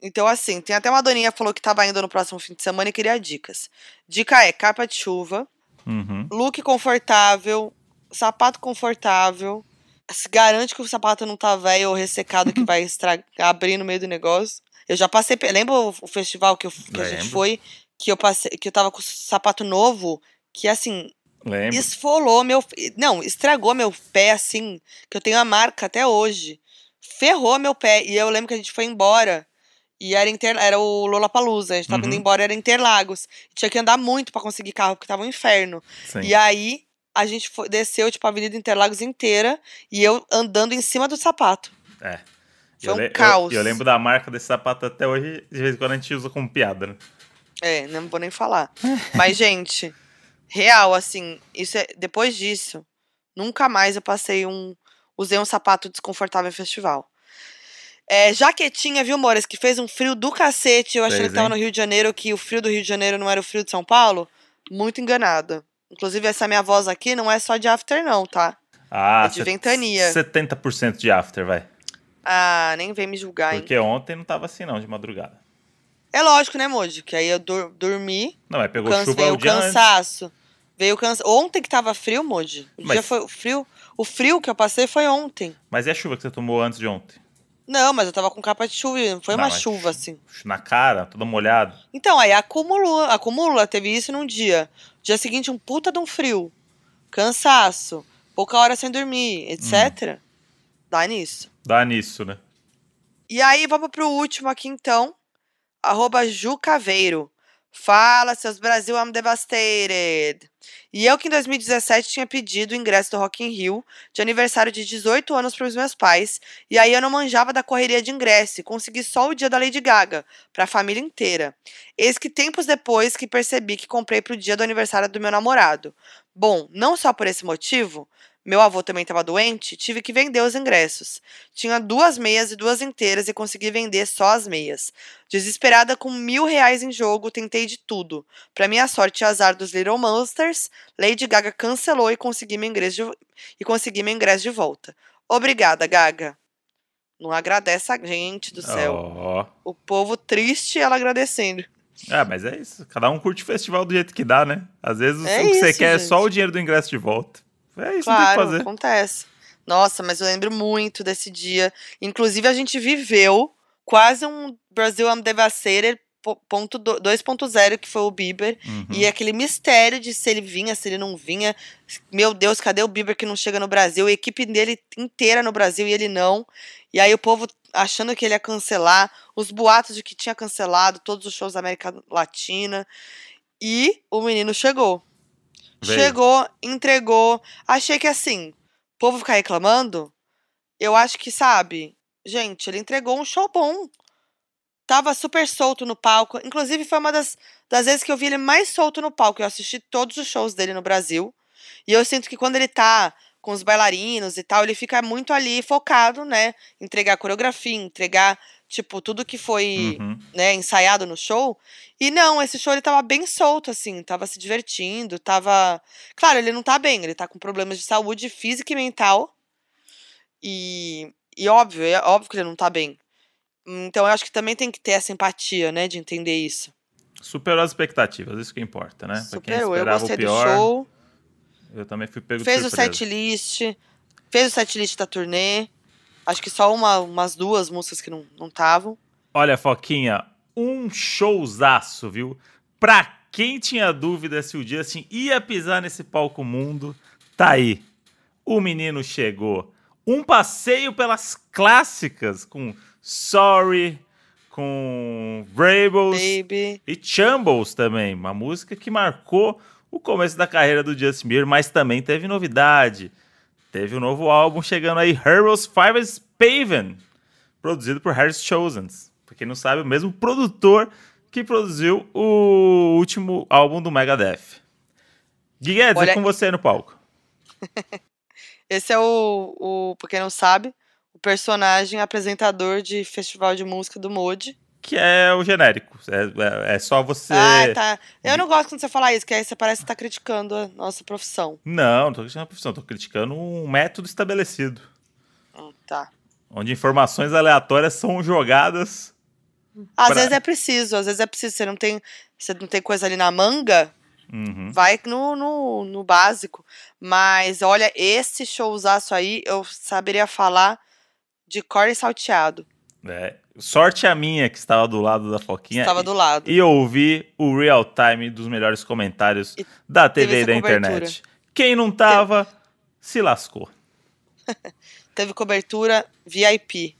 Então, assim, tem até uma doninha que falou que tava indo no próximo fim de semana e queria dicas. Dica é capa de chuva, Uhum. look confortável, sapato confortável. Se garante que o sapato não tá velho ou ressecado que [LAUGHS] vai estragar, abrir no meio do negócio. Eu já passei. Lembra o festival que, eu- que a gente foi? Que eu passei, que eu tava com o sapato novo, que assim, Lembro. esfolou meu. Não, estragou meu pé, assim, que eu tenho a marca até hoje. Ferrou meu pé. E eu lembro que a gente foi embora. E era, inter... era o Lollapalooza. A gente tava Uhum. indo embora, era Interlagos. Tinha que andar muito pra conseguir carro, porque tava um inferno. Sim. E aí, a gente foi- desceu, tipo, a Avenida Interlagos inteira. E eu andando em cima do sapato. É. Foi Eu um le- eu- caos. Eu, lembro da marca desse sapato até hoje, de vez em quando a gente usa como piada, né? É, não vou nem falar. Mas, [LAUGHS] gente, real, assim, isso é, depois disso, nunca mais eu passei um. Usei um sapato desconfortável em festival. É, jaquetinha, viu, Moras, que fez um frio do cacete. Eu Fez, que tava no Rio de Janeiro, que o frio do Rio de Janeiro não era o frio de São Paulo. Muito enganada. Inclusive, essa minha voz aqui não é só de after, não, tá? Ah, É de ventania. 70% de after, vai. Ah, nem vem me julgar, hein? Porque ontem não tava assim, não, de madrugada. É lógico, né, Moji? Que aí eu dormi, Não, mas pegou chuva veio o dia antes. cansaço. Veio o cansaço. Ontem que tava frio, Moji. O Mas- dia foi o frio. O frio que eu passei foi ontem. Mas e a chuva que você tomou antes de ontem? Não, mas eu tava com capa de chuva. Não foi Não, uma chuva assim. Na cara, todo molhado. Então, aí acumulou, acumula. Teve isso num dia. Dia seguinte, um puta de um frio. Cansaço. Pouca hora sem dormir, etc. Dá nisso. Dá nisso, né? E aí, vamos pro último aqui, então. Arroba Jucaveiro. Fala, seus Brasil, I'm devastated. E eu que em 2017 tinha pedido o ingresso do Rock in Rio de aniversário de 18 anos para os meus pais. E aí eu não manjava da correria de ingresso e consegui só o dia da Lady Gaga, para a família inteira. Eis que tempos depois que percebi que comprei pro dia do aniversário do meu namorado. Bom, não só por esse motivo, meu avô também estava doente, tive que vender os ingressos. Tinha duas meias e duas inteiras e consegui vender só as meias. Desesperada com mil reais em jogo, tentei de tudo. Pra minha sorte e azar dos Little Monsters, Lady Gaga cancelou e consegui meu ingresso de, e consegui meu ingresso de volta. Obrigada, Gaga. Não agradece a gente do céu. Ó. O povo triste ela agradecendo. Ah, mas é isso. Cada um curte o festival do jeito que dá, né? Às vezes É o que você isso, quer é só gente. o dinheiro do ingresso de volta. É isso que Claro, tem que fazer. acontece. Nossa, mas eu lembro muito desse dia. Inclusive, a gente viveu quase um Brasil ponto do- 2.0, que foi o Bieber. Uhum. E aquele mistério de se ele vinha, se ele não vinha. Meu Deus, cadê o Bieber que não chega no Brasil? A equipe dele inteira no Brasil e ele não. E aí o povo achando que ele ia cancelar. Os boatos de que tinha cancelado todos os shows da América Latina. E o menino chegou. Veio. Chegou, entregou. Achei que assim, o povo ficar reclamando, eu acho que, sabe, gente, ele entregou um show bom. Tava super solto no palco. Inclusive, foi uma das, das vezes que eu vi ele mais solto no palco. Eu assisti todos os shows dele no Brasil. E eu sinto que quando ele tá com os bailarinos e tal, ele fica muito ali focado, né? Entregar coreografia, entregar, tipo, tudo que foi Uhum. né, ensaiado no show. E não, esse show ele tava bem solto, assim, tava se divertindo, tava. Claro, ele não tá bem, ele tá com problemas de saúde física e mental. E, e óbvio, é óbvio que ele não tá bem. Então eu acho que também tem que ter essa empatia, né, de entender isso. Superou as expectativas, isso que importa, né? Superou, eu gostei o pior, do show, eu também fui pego fez o surpresa. set list, fez o set list da turnê. Acho que só uma, umas duas músicas que não estavam. Olha, Foquinha, um showzaço, viu? Pra quem tinha dúvida se o Justin ia pisar nesse palco mundo, tá aí. O menino chegou. Um passeio pelas clássicas com Sorry, com Rebels Baby. e Chumbles também. Uma música que marcou o começo da carreira do Justin Bieber, mas também teve novidade. Teve um novo álbum chegando aí, Heroes Five is Paven, produzido por Harris Chosens. Pra quem não sabe, o mesmo produtor que produziu o último álbum do Megadeth. Guedes, é Olha- com você no palco. [LAUGHS] Esse é o, o, pra quem não sabe, o personagem apresentador de festival de música do Modi. Que é o genérico. É, é- é só você. Ah, tá. Eu não gosto quando você fala isso, que aí você parece que tá criticando a nossa profissão. Não, não tô criticando a profissão, tô criticando um método estabelecido. Hum, Tá. Onde informações aleatórias são jogadas. Às Pra- vezes é preciso, às vezes é preciso. Você não tem, você não tem coisa ali na manga, Uhum. Vai no, no, no básico. Mas olha, esse showzaço aí, eu saberia falar de core salteado. É. Sorte a minha que estava do lado da Foquinha. Estava do lado. E ouvi o real time dos melhores comentários E da teve TV e da cobertura. internet. Quem não tava, se lascou. [LAUGHS] Teve cobertura VIP.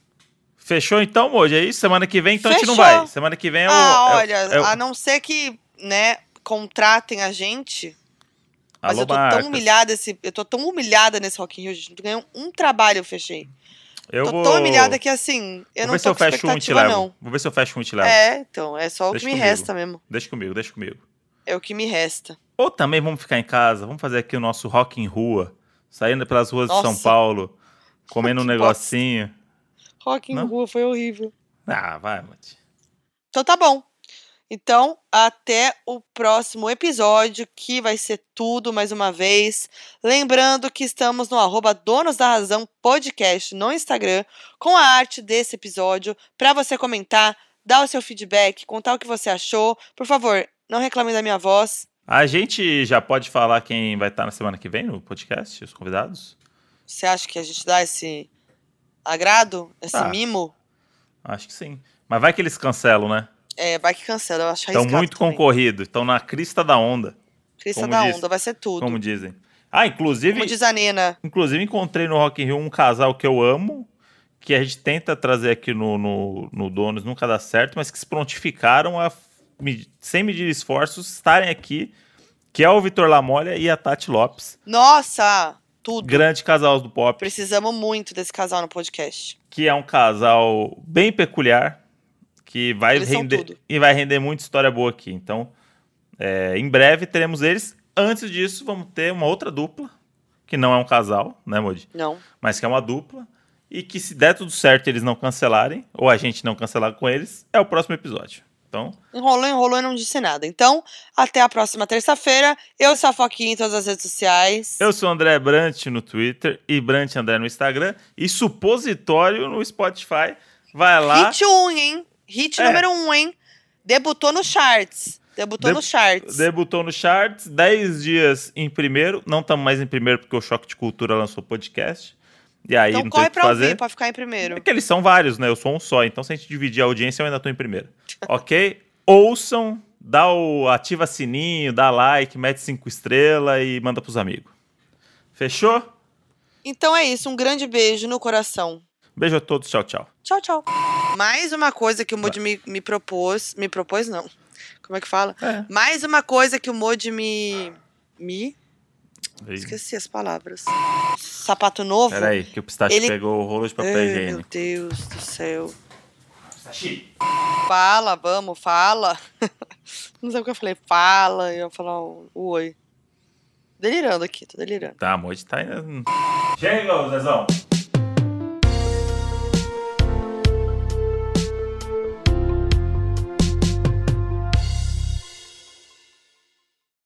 Fechou então, Moji? É isso? Semana que vem, então a gente não Fechou. vai. Semana que vem é o. ah, é olha, é o- a não ser que, né, contratem a gente. Mas Alô, eu tô marcas. tão humilhada esse, eu tô tão humilhada nesse Rock in Rio, gente. Não ganhei um trabalho, eu fechei. Eu tô vou... tão humilhada que assim, eu Vou não ver se tô eu com fecho um te expectativa levo. não. Vou ver se eu fecho um e te levo. É, então, é só o Deixa que me comigo. resta mesmo. Deixa comigo, deixa comigo. É o que me resta. Ou também vamos ficar em casa, vamos fazer aqui o nosso rock em rua, saindo pelas ruas de São Nossa. Paulo, comendo um negocinho. Rock em Não? rua foi horrível. Ah, vai, Mati. Então tá bom. Então, até o próximo episódio, que vai ser tudo mais uma vez. Lembrando que estamos no arroba Donos da Razão Podcast no Instagram, com a arte desse episódio, para você comentar, dar o seu feedback, contar o que você achou. Por favor, não reclame da minha voz. A gente já pode falar quem vai estar na semana que vem no podcast, os convidados? Você acha que a gente dá esse agrado, esse Tá. mimo? Acho que sim. Mas vai que eles cancelam, né? É, vai que cancela, eu acho Estão muito concorridos, estão na crista da onda, Crista da diz- onda, vai ser tudo. como dizem. Ah, inclusive, Como diz a Nena. inclusive encontrei no Rock in Rio um casal que eu amo, que a gente tenta trazer aqui no, no, no Donos, nunca dá certo, mas que se prontificaram a, sem medir esforços, estarem aqui, que é o Vitor Lamolha e a Tati Lopes, Nossa, tudo. grande casal do pop, Precisamos muito desse casal no podcast. que é um casal bem peculiar, que vai Eles render e vai render muita história boa aqui. Então, é, em breve teremos eles. Antes disso, vamos ter uma outra dupla, que não é um casal, né, Modi? Não. Mas que é uma dupla. E que se der tudo certo e eles não cancelarem, ou a gente não cancelar com eles, é o próximo episódio. Então, Enrolou, enrolou e não disse nada. Então, até a próxima terça-feira. Eu sou a Foquinha em todas as redes sociais. eu sou o André Brant no Twitter e Brant André no Instagram e Supositório no Spotify. Vai lá. Hit 1, hein? Hit É. número 1, hein? Debutou no charts. Debutou De- no charts. Debutou no charts, 10 dias em primeiro. Não estamos mais em primeiro porque o Choque de Cultura lançou podcast. E aí então não tem corre que pra fazer. ouvir, pra ficar em primeiro. É que eles são vários, né? Eu sou um só. Então se a gente dividir a audiência, eu ainda tô em primeiro. [LAUGHS] ok? Ouçam, dá o ativa sininho, dá like, mete cinco estrelas e manda pros amigos. Fechou? Então é isso. Um grande beijo no coração. Beijo a todos, tchau, tchau. Tchau, tchau. Mais uma coisa que o Moody me, me propôs. Me propôs, não. Como é que fala? É. Mais uma coisa que o Moody me. Me. Esqueci as palavras. Sapato novo. Peraí, que o pistache Ele- pegou o rolo de papel Ai, meu higiênico. Deus do céu. Pistache. Fala, vamos, fala. [LAUGHS] Não sei o que eu falei. Fala, e eu ia falar o o oi. Delirando aqui, tô delirando. Tá, a Moji tá indo. Chega, Zezão.